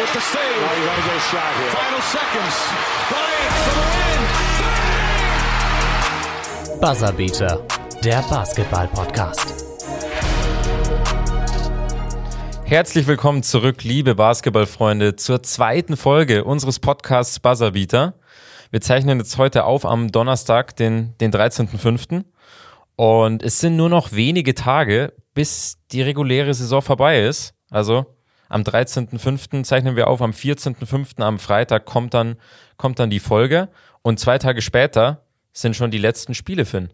with the save. Oh, you got to get a shot here. Final seconds. Bryant for the win. Buzzerbeater, der Basketball-Podcast. Herzlich willkommen zurück, liebe Basketballfreunde, zur zweiten Folge unseres Podcasts Buzzerbeater. Wir zeichnen jetzt heute auf am Donnerstag, den, den 13.05. Und es sind nur noch wenige Tage, bis die reguläre Saison vorbei ist. Also am 13.05. zeichnen wir auf, am 14.05. am Freitag kommt dann, kommt dann die Folge. Und zwei Tage später sind schon die letzten Spiele, Finn.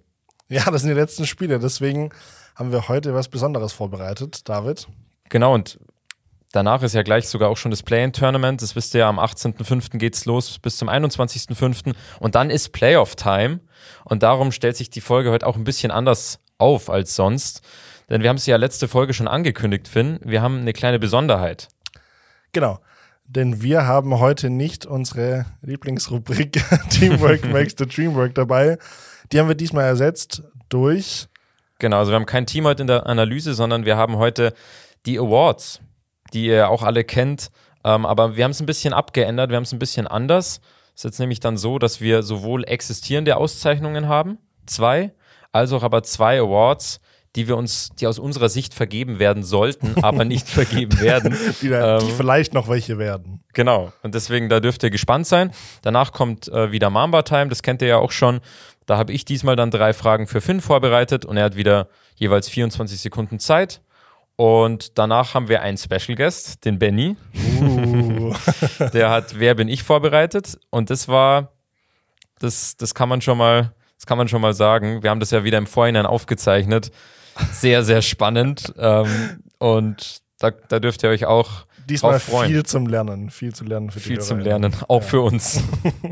Ja, das sind die letzten Spiele. Deswegen haben wir heute was Besonderes vorbereitet, David. Genau, und danach ist ja gleich sogar auch schon das Play-In-Tournament. Das wisst ihr ja, am 18.05. geht's los bis zum 21.05. Und dann ist Playoff-Time. Und darum stellt sich die Folge heute auch ein bisschen anders auf als sonst. Denn wir haben es ja letzte Folge schon angekündigt, Finn. Wir haben eine kleine Besonderheit. Genau. Denn wir haben heute nicht unsere Lieblingsrubrik Teamwork makes the Dream Work dabei. Die haben wir diesmal ersetzt durch. Genau, also wir haben kein Team heute in der Analyse, sondern wir haben heute die Awards, die ihr auch alle kennt. Ähm, aber wir haben es ein bisschen abgeändert, wir haben es ein bisschen anders. Es ist jetzt nämlich dann so, dass wir sowohl existierende Auszeichnungen haben, zwei, als auch aber zwei Awards, die wir uns, die aus unserer Sicht vergeben werden sollten, aber nicht vergeben werden. Die, da, die Ähm, vielleicht noch welche werden. Genau. Und deswegen, da dürft ihr gespannt sein. Danach kommt äh, wieder Mamba Time, das kennt ihr ja auch schon. Da habe ich diesmal dann drei Fragen für Finn vorbereitet und er hat wieder jeweils 24 Sekunden Zeit. Und danach haben wir einen Special Guest, den Benny. Uh. Der hat Wer bin ich vorbereitet? Und das war, das, das kann man schon mal, das kann man schon mal sagen. Wir haben das ja wieder im Vorhinein aufgezeichnet. Sehr, sehr spannend. ähm, und da, da dürft ihr euch auch Diesmal viel zum Lernen. Viel zu lernen für die viel zum HörerInnen. Lernen, auch für uns.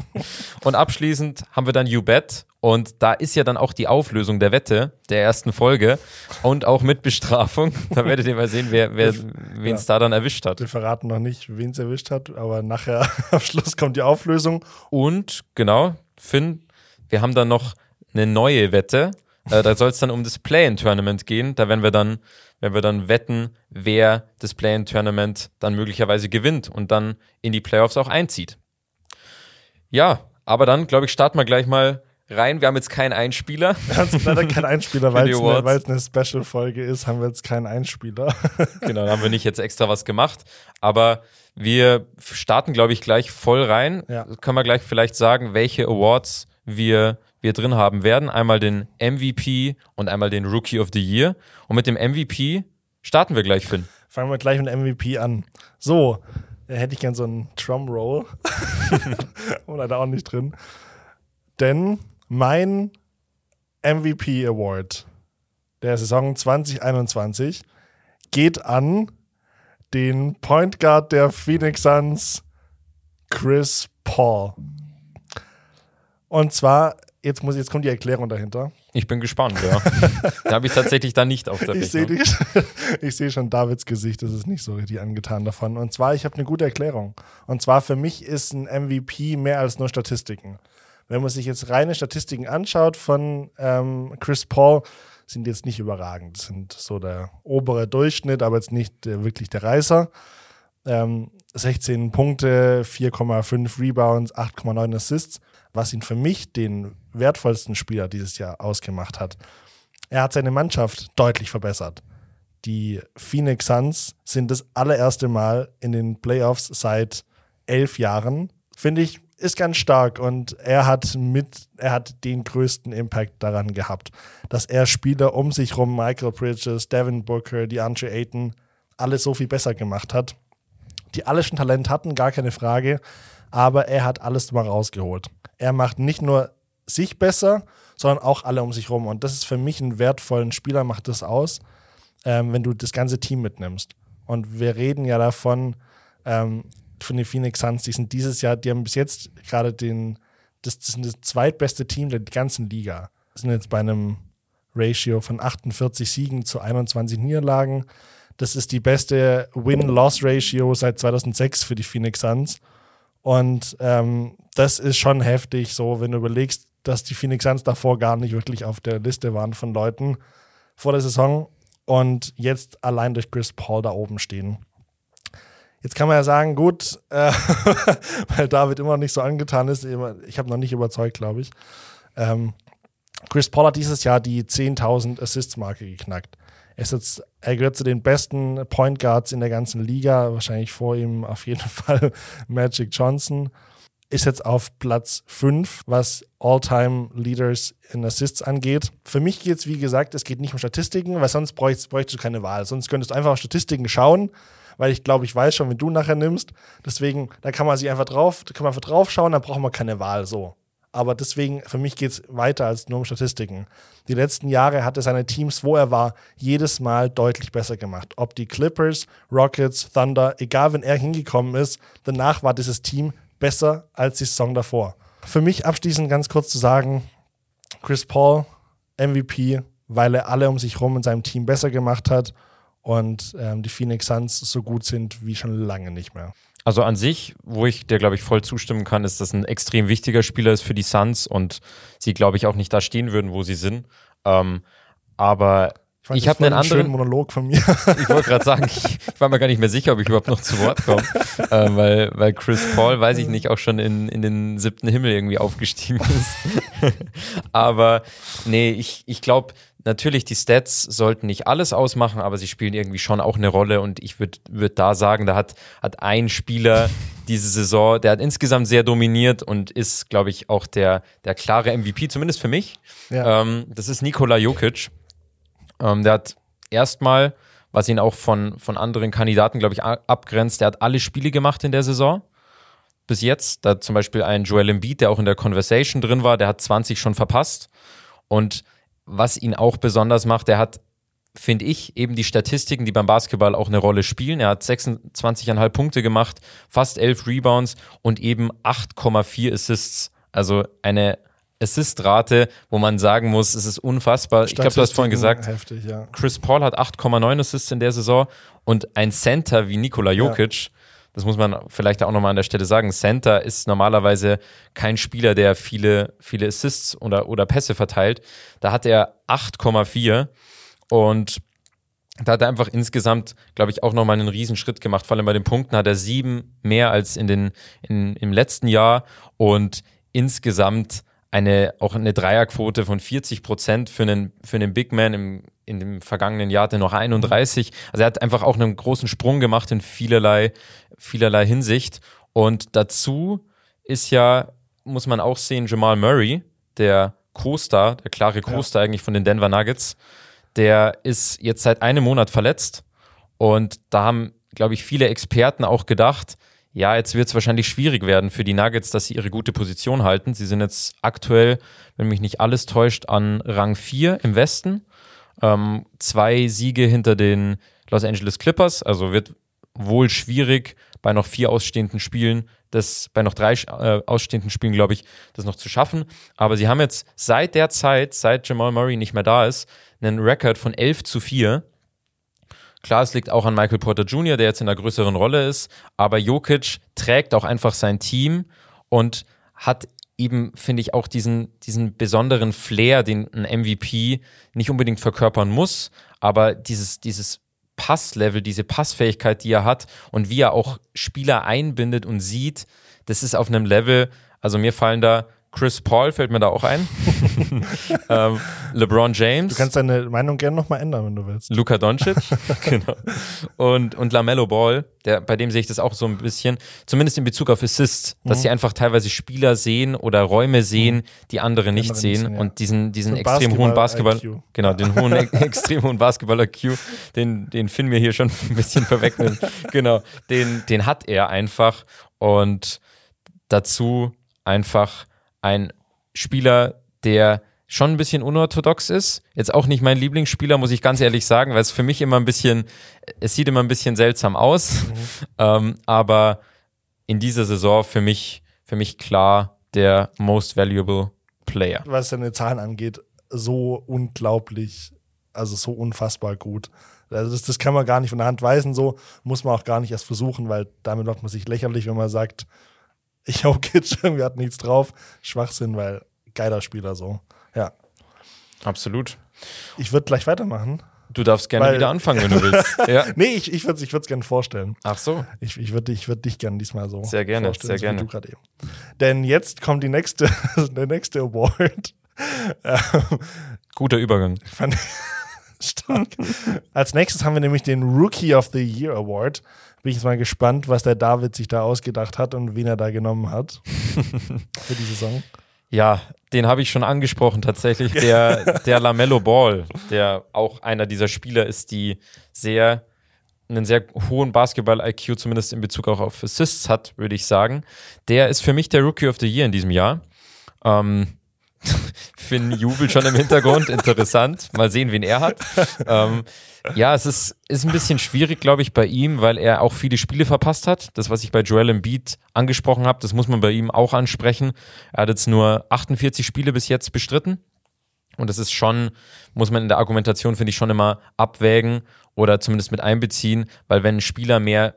und abschließend haben wir dann You Bet und da ist ja dann auch die Auflösung der Wette der ersten Folge und auch mit Bestrafung. Da werdet ihr mal sehen, wer, wer wen es da dann erwischt hat. Wir verraten noch nicht, wen es erwischt hat, aber nachher am Schluss kommt die Auflösung. Und genau, Finn, wir haben dann noch eine neue Wette. Äh, da soll es dann um das Play-in-Tournament gehen. Da werden wir dann, werden wir dann wetten, wer das Play-in-Tournament dann möglicherweise gewinnt und dann in die Playoffs auch einzieht. Ja, aber dann, glaube ich, starten wir gleich mal rein. Wir haben jetzt keinen Einspieler. Wir haben jetzt leider keinen Einspieler, weil es eine, eine Special-Folge ist, haben wir jetzt keinen Einspieler. genau, da haben wir nicht jetzt extra was gemacht. Aber wir starten, glaube ich, gleich voll rein. Ja. Können wir gleich vielleicht sagen, welche Awards wir, wir drin haben werden. Einmal den MVP und einmal den Rookie of the Year. Und mit dem MVP starten wir gleich, Finn. Fangen wir gleich mit MVP an. So, da hätte ich gern so einen Drumroll. Und leider auch nicht drin. Denn mein MVP Award der Saison 2021 geht an den Point Guard der Phoenix Suns, Chris Paul. Und zwar, jetzt, muss, jetzt kommt die Erklärung dahinter. Ich bin gespannt, ja. da habe ich tatsächlich da nicht auf der Ich sehe Rechnung. ich sehe schon Davids Gesicht, das ist nicht so richtig angetan davon. Und zwar, ich habe eine gute Erklärung. Und zwar für mich ist ein MVP mehr als nur Statistiken. Wenn man sich jetzt reine Statistiken anschaut von ähm, Chris Paul, sind jetzt nicht überragend. Das sind so der obere Durchschnitt, aber jetzt nicht der, wirklich der Reißer. Ähm, 16 Punkte, 4,5 Rebounds, 8,9 Assists, was ihn für mich den wertvollsten Spieler dieses Jahr ausgemacht hat. Er hat seine Mannschaft deutlich verbessert. Die Phoenix Suns sind das allererste Mal in den Playoffs seit elf Jahren. Finde ich, ist ganz stark und er hat mit, er hat den größten Impact daran gehabt, dass er Spieler um sich rum, Michael Bridges, Devin Booker, DeAndre Ayton, alles so viel besser gemacht hat. Die alle schon Talent hatten, gar keine Frage, aber er hat alles mal rausgeholt. Er macht nicht nur sich besser, sondern auch alle um sich rum. Und das ist für mich einen wertvollen Spieler, macht das aus, ähm, wenn du das ganze Team mitnimmst. Und wir reden ja davon, ähm, von den Phoenix Suns, die sind dieses Jahr, die haben bis jetzt gerade den, das, das sind das zweitbeste Team der ganzen Liga. sind jetzt bei einem Ratio von 48 Siegen zu 21 Niederlagen. Das ist die beste Win-Loss-Ratio seit 2006 für die Phoenix Suns. Und ähm, das ist schon heftig, so wenn du überlegst, dass die Phoenix Suns davor gar nicht wirklich auf der Liste waren von Leuten vor der Saison und jetzt allein durch Chris Paul da oben stehen. Jetzt kann man ja sagen, gut, äh, weil David immer noch nicht so angetan ist. Ich habe noch nicht überzeugt, glaube ich. Ähm, Chris Paul hat dieses Jahr die 10.000 Assists-Marke geknackt. Er, ist jetzt, er gehört zu den besten Point Guards in der ganzen Liga. Wahrscheinlich vor ihm auf jeden Fall Magic Johnson. Ist jetzt auf Platz 5, was All-Time-Leaders in Assists angeht. Für mich geht es, wie gesagt, es geht nicht um Statistiken, weil sonst bräuchtest, bräuchtest du keine Wahl. Sonst könntest du einfach auf Statistiken schauen weil ich glaube, ich weiß schon, wenn du nachher nimmst. Deswegen, da kann man sich einfach drauf, da kann man einfach drauf schauen, dann braucht man keine Wahl so. Aber deswegen, für mich geht es weiter als nur um Statistiken. Die letzten Jahre hat er seine Teams, wo er war, jedes Mal deutlich besser gemacht. Ob die Clippers, Rockets, Thunder, egal wenn er hingekommen ist, danach war dieses Team besser als die Saison davor. Für mich abschließend ganz kurz zu sagen, Chris Paul, MVP, weil er alle um sich herum in seinem Team besser gemacht hat und ähm, die Phoenix Suns so gut sind wie schon lange nicht mehr. Also an sich, wo ich dir, glaube ich, voll zustimmen kann, ist, dass ein extrem wichtiger Spieler ist für die Suns und sie, glaube ich, auch nicht da stehen würden, wo sie sind. Ähm, aber ich, ich habe einen anderen Monolog von mir. ich wollte gerade sagen, ich, ich, war mir gar nicht mehr sicher, ob ich überhaupt noch zu Wort komme, äh, weil, weil Chris Paul, weiß ich nicht, auch schon in, in den siebten Himmel irgendwie aufgestiegen ist. aber nee, ich, ich glaube, natürlich, die Stats sollten nicht alles ausmachen, aber sie spielen irgendwie schon auch eine Rolle. Und ich würde würd da sagen, da hat, hat ein Spieler diese Saison, der hat insgesamt sehr dominiert und ist, glaube ich, auch der, der klare MVP, zumindest für mich. Ja. Ähm, das ist Nikola Jokic. Ähm, der hat erstmal, was ihn auch von, von anderen Kandidaten, glaube ich, abgrenzt, der hat alle Spiele gemacht in der Saison. Bis jetzt, da zum Beispiel ein Joel Embiid, der auch in der Conversation drin war, der hat 20 schon verpasst. Und was ihn auch besonders macht, er hat, finde ich, eben die Statistiken, die beim Basketball auch eine Rolle spielen. Er hat 26,5 Punkte gemacht, fast 11 Rebounds und eben 8,4 Assists. Also eine Assistrate, wo man sagen muss, es ist unfassbar. Ich glaube, du hast vorhin gesagt, heftig, ja. Chris Paul hat 8,9 Assists in der Saison und ein Center wie Nikola Jokic ja das muss man vielleicht auch nochmal an der Stelle sagen, Center ist normalerweise kein Spieler, der viele, viele Assists oder, oder Pässe verteilt. Da hat er 8,4 und da hat er einfach insgesamt, glaube ich, auch nochmal einen Riesenschritt gemacht. Vor allem bei den Punkten hat er sieben mehr als in den, in, im letzten Jahr und insgesamt eine, auch eine Dreierquote von 40 Prozent für einen, für einen Big Man im, in dem vergangenen Jahr hatte noch 31. Also er hat einfach auch einen großen Sprung gemacht in vielerlei, vielerlei Hinsicht. Und dazu ist ja, muss man auch sehen, Jamal Murray, der Co-Star, der klare Co-Star ja. eigentlich von den Denver Nuggets, der ist jetzt seit einem Monat verletzt. Und da haben, glaube ich, viele Experten auch gedacht, ja, jetzt wird es wahrscheinlich schwierig werden für die Nuggets, dass sie ihre gute Position halten. Sie sind jetzt aktuell, wenn mich nicht alles täuscht, an Rang 4 im Westen. Ähm, zwei Siege hinter den Los Angeles Clippers, also wird wohl schwierig bei noch vier ausstehenden Spielen, das bei noch drei äh, ausstehenden Spielen, glaube ich, das noch zu schaffen. Aber sie haben jetzt seit der Zeit, seit Jamal Murray nicht mehr da ist, einen Rekord von 11 zu 4. Klar, es liegt auch an Michael Porter Jr., der jetzt in einer größeren Rolle ist, aber Jokic trägt auch einfach sein Team und hat eben, finde ich, auch diesen, diesen besonderen Flair, den ein MVP nicht unbedingt verkörpern muss, aber dieses, dieses Passlevel, diese Passfähigkeit, die er hat und wie er auch Spieler einbindet und sieht, das ist auf einem Level, also mir fallen da Chris Paul fällt mir da auch ein. ähm, LeBron James. Du kannst deine Meinung gerne nochmal ändern, wenn du willst. Luka Doncic. genau. Und, und LaMelo Ball, der, bei dem sehe ich das auch so ein bisschen, zumindest in Bezug auf Assists, dass mhm. sie einfach teilweise Spieler sehen oder Räume sehen, mhm. die andere nicht andere sehen. Sehen ja. Und diesen, diesen extrem Basketball hohen Basketball, IQ. genau, ja. den hohen, extrem hohen Basketball-IQ, den, den Finn mir hier schon ein bisschen verwechseln. genau, den, den hat er einfach. Und dazu einfach ein Spieler, der schon ein bisschen unorthodox ist. Jetzt auch nicht mein Lieblingsspieler, muss ich ganz ehrlich sagen, weil es für mich immer ein bisschen, es sieht immer ein bisschen seltsam aus. Mhm. Ähm, aber in dieser Saison für mich, für mich klar der most valuable Player. Was seine Zahlen angeht, so unglaublich, also so unfassbar gut. Also das, das kann man gar nicht von der Hand weisen, so muss man auch gar nicht erst versuchen, weil damit macht man sich lächerlich, wenn man sagt, Jokic irgendwie hat nichts drauf. Schwachsinn, weil geiler Spieler so. Ja. Absolut. Ich würde gleich weitermachen. Du darfst gerne Weil- wieder anfangen, wenn du willst. ja. Nee, ich, ich würde es ich würd's gerne vorstellen. Ach so. Ich, ich würde ich würd dich gerne diesmal so Sehr gerne, vorstellen, sehr so wie gerne. Du gerade eben. Denn jetzt kommt die nächste, der nächste Award. Ähm, Guter Übergang. fand ich stark. Als nächstes haben wir nämlich den Rookie of the Year Award. Bin ich jetzt mal gespannt, was der David sich da ausgedacht hat und wen er da genommen hat für die Saison. Ja, den habe ich schon angesprochen tatsächlich. Der, der Lamello Ball, der auch einer dieser Spieler ist, die sehr einen sehr hohen Basketball-IQ, zumindest in Bezug auch auf Assists hat, würde ich sagen. Der ist für mich der Rookie of the Year in diesem Jahr. Ähm, Finn jubelt schon im Hintergrund, interessant. Mal sehen, wen er hat. Ähm, ja, es ist, ist ein bisschen schwierig, glaube ich, bei ihm, weil er auch viele Spiele verpasst hat. Das, was ich bei Joel Embiid angesprochen habe, das muss man bei ihm auch ansprechen. Er hat jetzt nur 48 Spiele bis jetzt bestritten. Und das ist schon, muss man in der Argumentation, finde ich, schon immer abwägen oder zumindest mit einbeziehen, weil wenn ein Spieler mehr,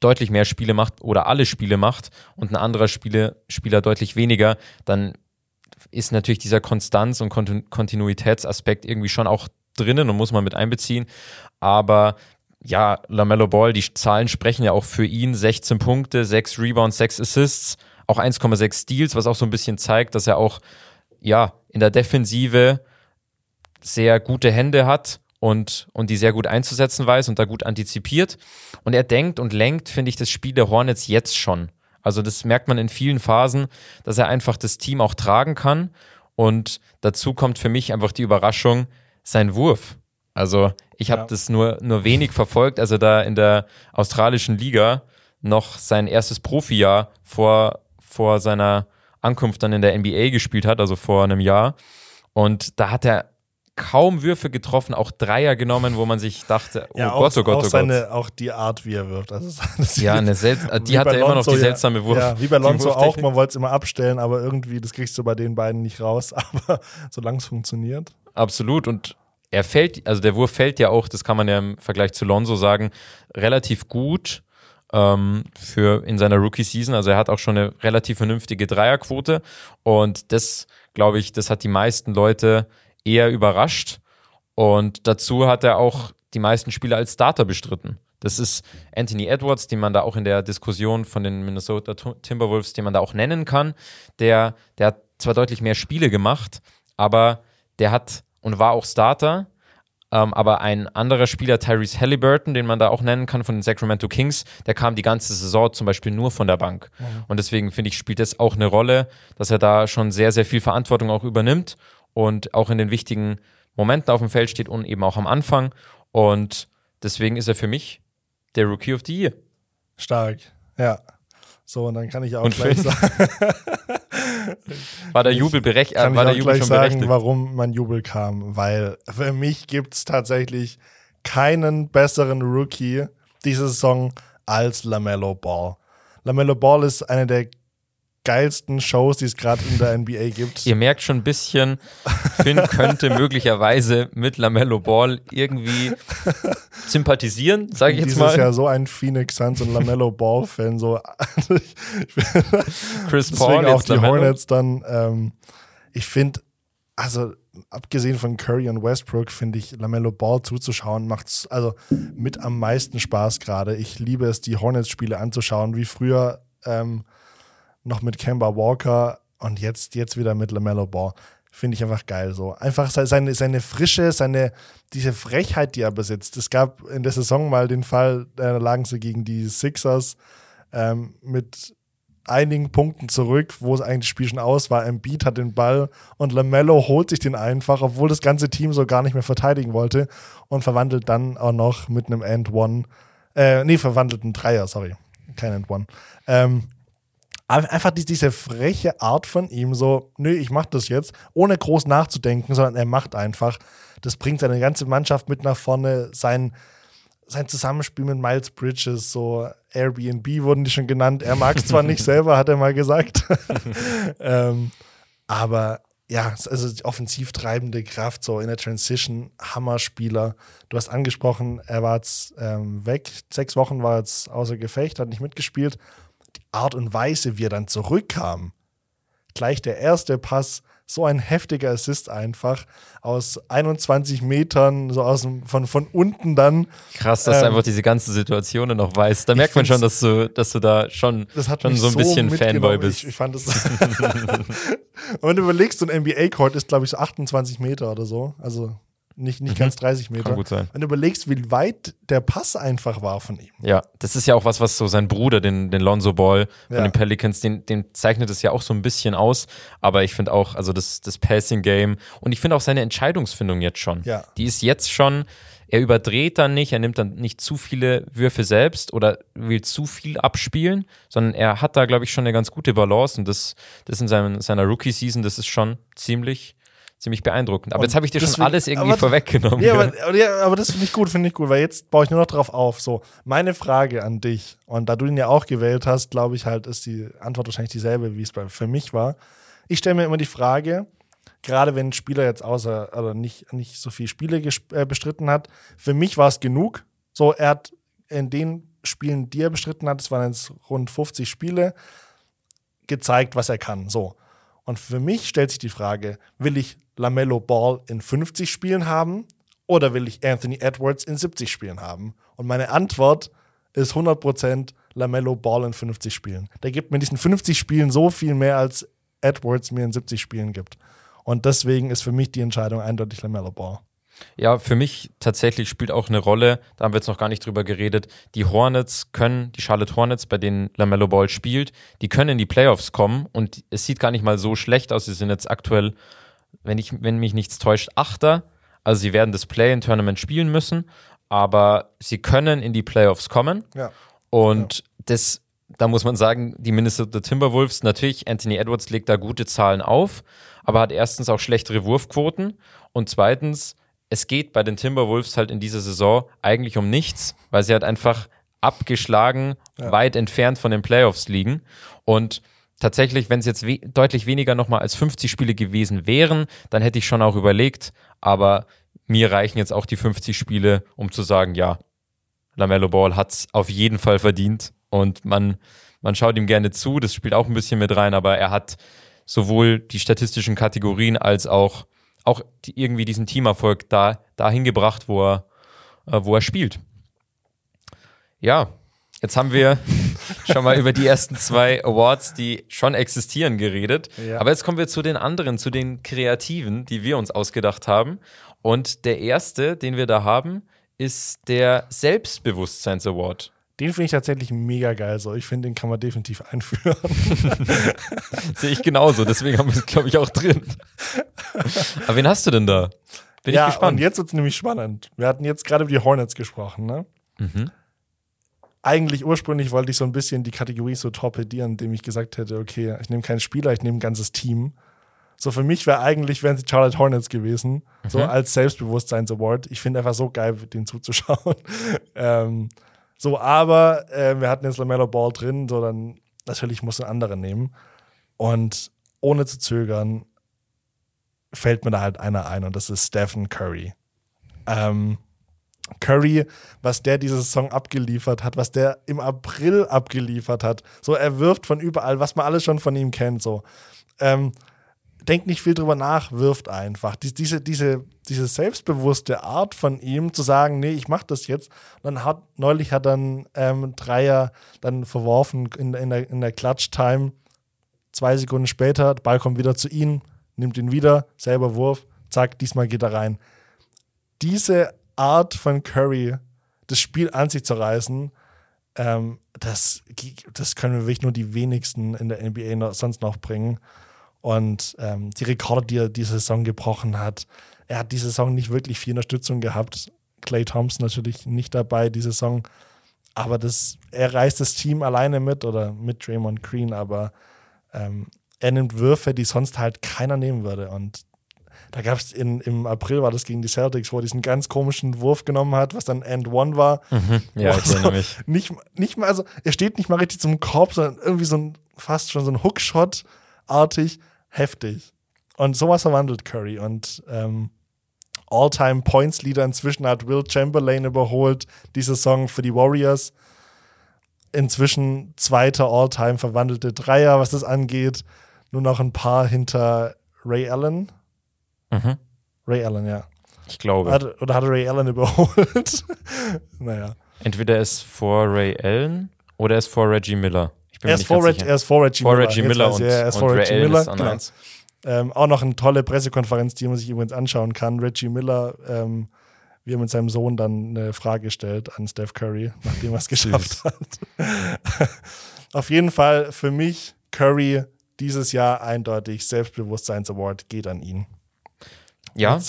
deutlich mehr Spiele macht oder alle Spiele macht und ein anderer Spiele, Spieler deutlich weniger, dann ist natürlich dieser Konstanz- und Kontinu- Kontinuitätsaspekt irgendwie schon auch drinnen und muss man mit einbeziehen. Aber ja, Lamello Ball, die Zahlen sprechen ja auch für ihn. 16 Punkte, 6 Rebounds, 6 Assists, auch 1,6 Steals, was auch so ein bisschen zeigt, dass er auch ja in der Defensive sehr gute Hände hat und, und die sehr gut einzusetzen weiß und da gut antizipiert. Und er denkt und lenkt, finde ich, das Spiel der Hornets jetzt schon. Also das merkt man in vielen Phasen, dass er einfach das Team auch tragen kann. Und dazu kommt für mich einfach die Überraschung, sein Wurf. Also ich habe Ja. das nur, nur wenig verfolgt, als er da in der australischen Liga noch sein erstes Profijahr vor, vor seiner Ankunft dann in der NBA gespielt hat, also vor einem Jahr. Und da hat er kaum Würfe getroffen, auch Dreier genommen, wo man sich dachte, oh Ja, Gott, auch, oh Gott, auch oh Gott. seine, auch die Art, wie er wirft. Also, Ja, eine selts die Wie hat ja immer noch die ja. seltsame Wurf. Ja, wie bei die Lonzo auch, man wollte es immer abstellen, aber irgendwie, das kriegst du bei den beiden nicht raus. Aber solange es funktioniert. Absolut. Und er fällt, also der Wurf fällt ja auch, das kann man ja im Vergleich zu Lonzo sagen, relativ gut ähm, für in seiner Rookie-Season. Also er hat auch schon eine relativ vernünftige Dreierquote. Und das, glaube ich, das hat die meisten Leute eher überrascht. Und dazu hat er auch die meisten Spiele als Starter bestritten. Das ist Anthony Edwards, den man da auch in der Diskussion von den Minnesota Timberwolves, den man da auch nennen kann. Der, der hat zwar deutlich mehr Spiele gemacht, aber der hat und war auch Starter. Ähm, aber ein anderer Spieler, Tyrese Halliburton, den man da auch nennen kann von den Sacramento Kings, der kam die ganze Saison zum Beispiel nur von der Bank. Und deswegen finde ich, spielt das auch eine Rolle, dass er da schon sehr, sehr viel Verantwortung auch übernimmt und auch in den wichtigen Momenten auf dem Feld steht und eben auch am Anfang. Und deswegen ist er für mich der Rookie of the Year. Stark. Ja. So, und dann kann ich auch Und gleich Finn? sagen, War der Jubel berechtigt? kann Äh, war ich der Jubel gleich sagen, berechtigt? warum mein Jubel kam. Weil für mich gibt es tatsächlich keinen besseren Rookie diese Saison als LaMelo Ball. LaMelo Ball ist eine der geilsten Shows, die es gerade in der NBA gibt. Ihr merkt schon ein bisschen, Finn könnte möglicherweise mit Lamello Ball irgendwie sympathisieren, sage ich jetzt Dieses mal. Jahr so ein Phoenix Suns und LaMelo Ball Fan, so Chris Paul, auch die LaMelo. Hornets dann. Ähm, ich finde, also abgesehen von Curry und Westbrook, finde ich LaMelo Ball zuzuschauen macht also mit am meisten Spaß gerade. Ich liebe es, die Hornets-Spiele anzuschauen, wie früher ähm, noch mit Kemba Walker und jetzt, jetzt wieder mit LaMelo Ball. Finde ich einfach geil so. Einfach se- seine, seine Frische, seine, diese Frechheit, die er besitzt. Es gab in der Saison mal den Fall, da lagen sie gegen die Sixers ähm, mit einigen Punkten zurück, wo es eigentlich das Spiel schon aus war. Embiid hat den Ball und LaMelo holt sich den einfach, obwohl das ganze Team so gar nicht mehr verteidigen wollte und verwandelt dann auch noch mit einem End-One, äh, nee, verwandelt einen Dreier, sorry, kein End-One. Ähm, einfach die, diese freche Art von ihm, so, nö, ich mach das jetzt, ohne groß nachzudenken, sondern er macht einfach. Das bringt seine ganze Mannschaft mit nach vorne, sein, sein Zusammenspiel mit Miles Bridges, so Airbnb wurden die schon genannt. Er mag es zwar nicht selber, hat er mal gesagt. ähm, aber ja, also die offensiv treibende Kraft, so in der Transition, Hammerspieler. Du hast angesprochen, er war jetzt ähm, weg, sechs Wochen war jetzt außer Gefecht, hat nicht mitgespielt. Art und Weise, wie er dann zurückkam, gleich der erste Pass, so ein heftiger Assist einfach aus 21 Metern, so aus dem, von, von unten dann. Krass, dass du Ähm, einfach diese ganzen Situationen noch weißt. Da merkt man schon, dass du, dass du da schon, schon so ein bisschen. Fanboy bist. Ich, ich fand das. Und wenn du überlegst, so ein NBA-Court ist, glaube ich, so 28 Meter oder so. Also nicht, nicht ganz 30 Meter. Mhm. Kann gut sein. Wenn du überlegst, wie weit der Pass einfach war von ihm. Ja, das ist ja auch was, was so sein Bruder, den, den Lonzo Ball von Ja. den Pelicans, den, den zeichnet es ja auch so ein bisschen aus. Aber ich finde auch, also das, das Passing-Game und ich finde auch seine Entscheidungsfindung jetzt schon. Ja. Die ist jetzt schon, er überdreht dann nicht, er nimmt dann nicht zu viele Würfe selbst oder will zu viel abspielen, sondern er hat da, glaube ich, schon eine ganz gute Balance und das, das in seinem, seiner Rookie-Season, das ist schon ziemlich, ziemlich beeindruckend. Aber Und jetzt habe ich dir schon deswegen- alles irgendwie aber- vorweggenommen. Ja, aber, ja, aber das finde ich gut, finde ich gut, weil jetzt baue ich nur noch drauf auf. So, meine Frage an dich, und da du ihn ja auch gewählt hast, glaube ich halt, ist die Antwort wahrscheinlich dieselbe, wie es für mich war. Ich stelle mir immer die Frage, gerade wenn ein Spieler jetzt außer, oder nicht, nicht so viele Spiele äh, bestritten hat, für mich war es genug. So, er hat in den Spielen, die er bestritten hat, es waren jetzt rund 50 Spiele, gezeigt, was er kann. So. Und für mich stellt sich die Frage, will ich Lamello Ball in 50 Spielen haben oder will ich Anthony Edwards in 70 Spielen haben? Und meine Antwort ist 100% Lamello Ball in 50 Spielen. Der gibt mir diesen 50 Spielen so viel mehr, als Edwards mir in 70 Spielen gibt. Und deswegen ist für mich die Entscheidung eindeutig Lamello Ball. Ja, für mich tatsächlich spielt auch eine Rolle, da haben wir jetzt noch gar nicht drüber geredet, die Hornets können, die Charlotte Hornets, bei denen LaMelo Ball spielt, die können in die Playoffs kommen und es sieht gar nicht mal so schlecht aus. Sie sind jetzt aktuell, wenn, ich, wenn mich nichts täuscht, Achter. Also sie werden das Play-in-Tournament spielen müssen, aber sie können in die Playoffs kommen. Ja. Und das, da muss man sagen, die Minnesota Timberwolves, natürlich, Anthony Edwards legt da gute Zahlen auf, aber hat erstens auch schlechtere Wurfquoten und zweitens, es geht bei den Timberwolves halt in dieser Saison eigentlich um nichts, weil sie halt einfach abgeschlagen, weit entfernt von den Playoffs liegen. Und tatsächlich, wenn es jetzt we deutlich weniger nochmal als 50 Spiele gewesen wären, dann hätte ich schon auch überlegt, aber mir reichen jetzt auch die 50 Spiele, um zu sagen, ja, LaMelo Ball hat es auf jeden Fall verdient. Und man, man schaut ihm gerne zu, das spielt auch ein bisschen mit rein, aber er hat sowohl die statistischen Kategorien als auch, auch die, irgendwie diesen Teamerfolg da, dahin gebracht, wo er, äh, wo er spielt. Ja, jetzt haben wir schon mal über die ersten zwei Awards, die schon existieren, geredet. Ja. Aber jetzt kommen wir zu den anderen, zu den Kreativen, die wir uns ausgedacht haben. Und der erste, den wir da haben, ist der Selbstbewusstseins Award. Den finde ich tatsächlich mega geil. So, ich finde, den kann man definitiv einführen. Sehe ich genauso, deswegen haben wir es, glaube ich, auch drin. Aber wen hast du denn da? Bin ja, ich gespannt. und jetzt wird es nämlich spannend. Wir hatten jetzt gerade über die Hornets gesprochen, ne? Mhm. Eigentlich ursprünglich wollte ich so ein bisschen die Kategorie so torpedieren, indem ich gesagt hätte, okay, ich nehme keinen Spieler, ich nehme ein ganzes Team. So für mich wäre eigentlich, wären es die Charlotte Hornets gewesen, so Mhm. als Selbstbewusstseins-Award. Ich finde einfach so geil, den zuzuschauen. ähm, so, aber äh, wir hatten jetzt LaMelo Ball drin, so dann natürlich muss ein anderer nehmen. Und ohne zu zögern fällt mir da halt einer ein und das ist Stephen Curry. Ähm, Curry, was der diese Saison abgeliefert hat, was der im April abgeliefert hat. So, er wirft von überall, was man alles schon von ihm kennt. So, ähm, denkt nicht viel drüber nach, wirft einfach. Dies, diese, diese, diese selbstbewusste Art von ihm zu sagen, nee, ich mach das jetzt. Dann hat neulich hat dann ähm, Dreier dann verworfen in, in der, in der Clutch-Time. Zwei Sekunden später, der Ball kommt wieder zu ihm, nimmt ihn wieder, selber Wurf, zack, diesmal geht er rein. Diese Art von Curry, das Spiel an sich zu reißen, ähm, das, das können wir wirklich nur die wenigsten in der NBA noch, sonst noch bringen. Und ähm, die Rekorde, die er diese Saison gebrochen hat, er hat diese Saison nicht wirklich viel Unterstützung gehabt. Clay Thompson natürlich nicht dabei, diese Saison. Aber das, er reißt das Team alleine mit oder mit Draymond Green, aber ähm, er nimmt Würfe, die sonst halt keiner nehmen würde. Und da gab es im April, war das gegen die Celtics, wo er diesen ganz komischen Wurf genommen hat, was dann End One war. Ja, Wo ich mich. Nicht, nicht mal, also er steht nicht mal richtig zum Korb, sondern irgendwie so ein, fast schon so ein Hookshot-artig, heftig. Und sowas verwandelt Curry. Und ähm, All-Time-Points-Leader inzwischen hat Will Chamberlain überholt, diese Saison für die Warriors. Inzwischen zweiter All-Time verwandelte Dreier, was das angeht. Nur noch ein paar hinter Ray Allen. Mhm. Ray Allen, ja. Ich glaube. Hat, oder hat Ray Allen überholt? naja. Entweder er ist vor Ray Allen oder er ist vor Reggie Miller. Er ist, vor Reg, Reggie vor Miller. Reggie Miller weiß und, ist und vor Reggie Allen Miller. Genau. Ähm, auch noch eine tolle Pressekonferenz, die man sich übrigens anschauen kann. Reggie Miller, ähm, wie er mit seinem Sohn dann eine Frage stellt an Steph Curry, nachdem er es geschafft hat. Auf jeden Fall für mich Curry dieses Jahr eindeutig Selbstbewusstseins-Award geht an ihn. Ja,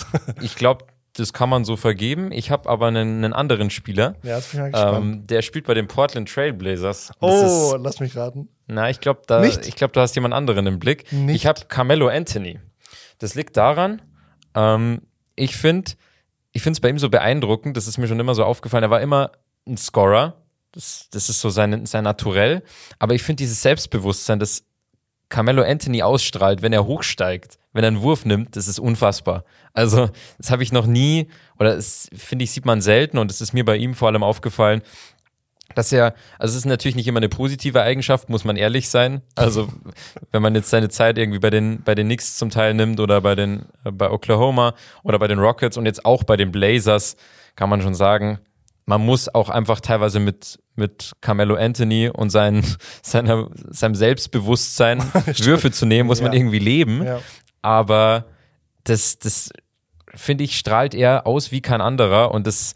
ich glaube, das kann man so vergeben. Ich habe aber einen, einen anderen Spieler. Ja, jetzt bin ich mal gespannt. Ähm, der spielt bei den Portland Trailblazers. Das oh, ist, lass mich raten. na, ich glaube, da, ich glaube, du hast jemand anderen im Blick. Nicht? Ich habe Carmelo Anthony. Das liegt daran, ähm, ich finde, ich finde es bei ihm so beeindruckend. Das ist mir schon immer so aufgefallen. Er war immer ein Scorer. Das, das ist so sein, sein Naturell. Aber ich finde dieses Selbstbewusstsein, das Carmelo Anthony ausstrahlt, wenn er hochsteigt, wenn er einen Wurf nimmt, das ist unfassbar. Also, das habe ich noch nie, oder das finde ich, sieht man selten und es ist mir bei ihm vor allem aufgefallen, dass er, also es ist natürlich nicht immer eine positive Eigenschaft, muss man ehrlich sein. Also, wenn man jetzt seine Zeit irgendwie bei den, bei den Knicks zum Teil nimmt oder bei den, äh, bei Oklahoma oder bei den Rockets und jetzt auch bei den Blazers, kann man schon sagen, man muss auch einfach teilweise mit, mit Carmelo Anthony und sein, seiner, seinem Selbstbewusstsein Würfe zu nehmen, muss man Ja. irgendwie leben. Ja. Aber das, das finde ich, strahlt er aus wie kein anderer. Und das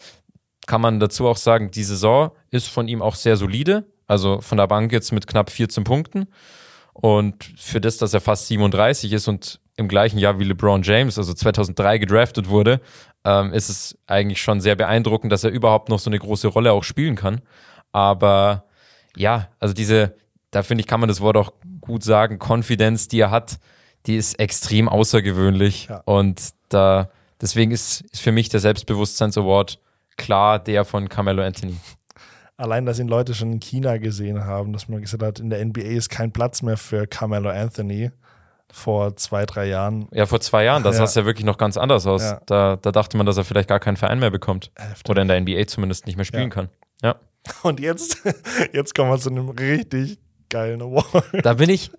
kann man dazu auch sagen, die Saison ist von ihm auch sehr solide. Also von der Bank jetzt mit knapp 14 Punkten. Und für das, dass er fast 37 ist und im gleichen Jahr wie LeBron James, also 2003 gedraftet wurde, ähm, ist es eigentlich schon sehr beeindruckend, dass er überhaupt noch so eine große Rolle auch spielen kann. Aber ja, also diese, da finde ich, kann man das Wort auch gut sagen, Confidence, die er hat, die ist extrem außergewöhnlich. Ja. Und da, deswegen ist, ist für mich der Selbstbewusstseins-Award klar der von Carmelo Anthony. Allein, dass ihn Leute schon in China gesehen haben, dass man gesagt hat, in der NBA ist kein Platz mehr für Carmelo Anthony vor zwei, drei Jahren. Ja, vor zwei Jahren, da Ja. sah es ja wirklich noch ganz anders aus. Ja. Da, da dachte man, dass er vielleicht gar keinen Verein mehr bekommt. Heftig. Oder in der NBA zumindest nicht mehr spielen Ja. kann. Ja. Und jetzt, jetzt kommen wir zu einem richtig geilen Award. Da bin ich.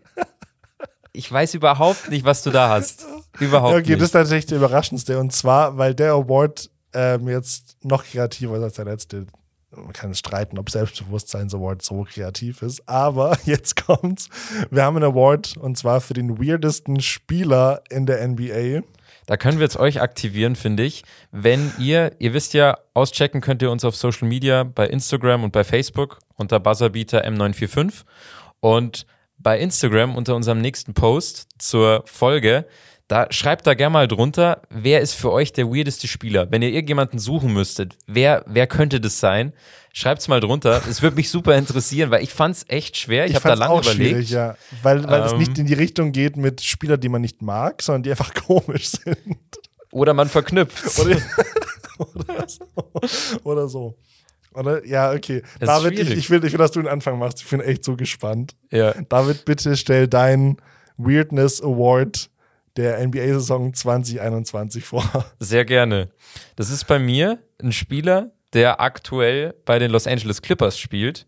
Ich weiß überhaupt nicht, was du da hast. Überhaupt Okay, nicht. das ist tatsächlich der überraschendste. Und zwar, weil der Award ähm, jetzt noch kreativer ist als der letzte. Man kann streiten, ob Selbstbewusstseins-Award so kreativ ist. Aber jetzt kommt's. Wir haben einen Award und zwar für den weirdesten Spieler in der NBA. Da können wir jetzt euch aktivieren, finde ich. Wenn ihr, ihr wisst ja, auschecken könnt ihr uns auf Social Media, bei Instagram und bei Facebook unter Buzzerbeater M945 und bei Instagram unter unserem nächsten Post zur Folge. Da schreibt da gerne mal drunter, wer ist für euch der weirdeste Spieler? Wenn ihr irgendjemanden suchen müsstet, wer, wer könnte das sein? Schreibt's mal drunter. Es würde mich super interessieren, weil ich fand's echt schwer. Ich, habe da lange überlegt. ja. Weil, weil es Ähm, nicht in die Richtung geht mit Spielern, die man nicht mag, sondern die einfach komisch sind. Oder man verknüpft. Oder, oder so. Oder so. Oder? Ja, okay. Das David, ich, ich, will, ich will, dass du den Anfang machst. Ich bin echt so gespannt. ja. David, bitte stell deinen Weirdness Award der NBA-Saison 2021 vor. Sehr gerne. Das ist bei mir ein Spieler, der aktuell bei den Los Angeles Clippers spielt,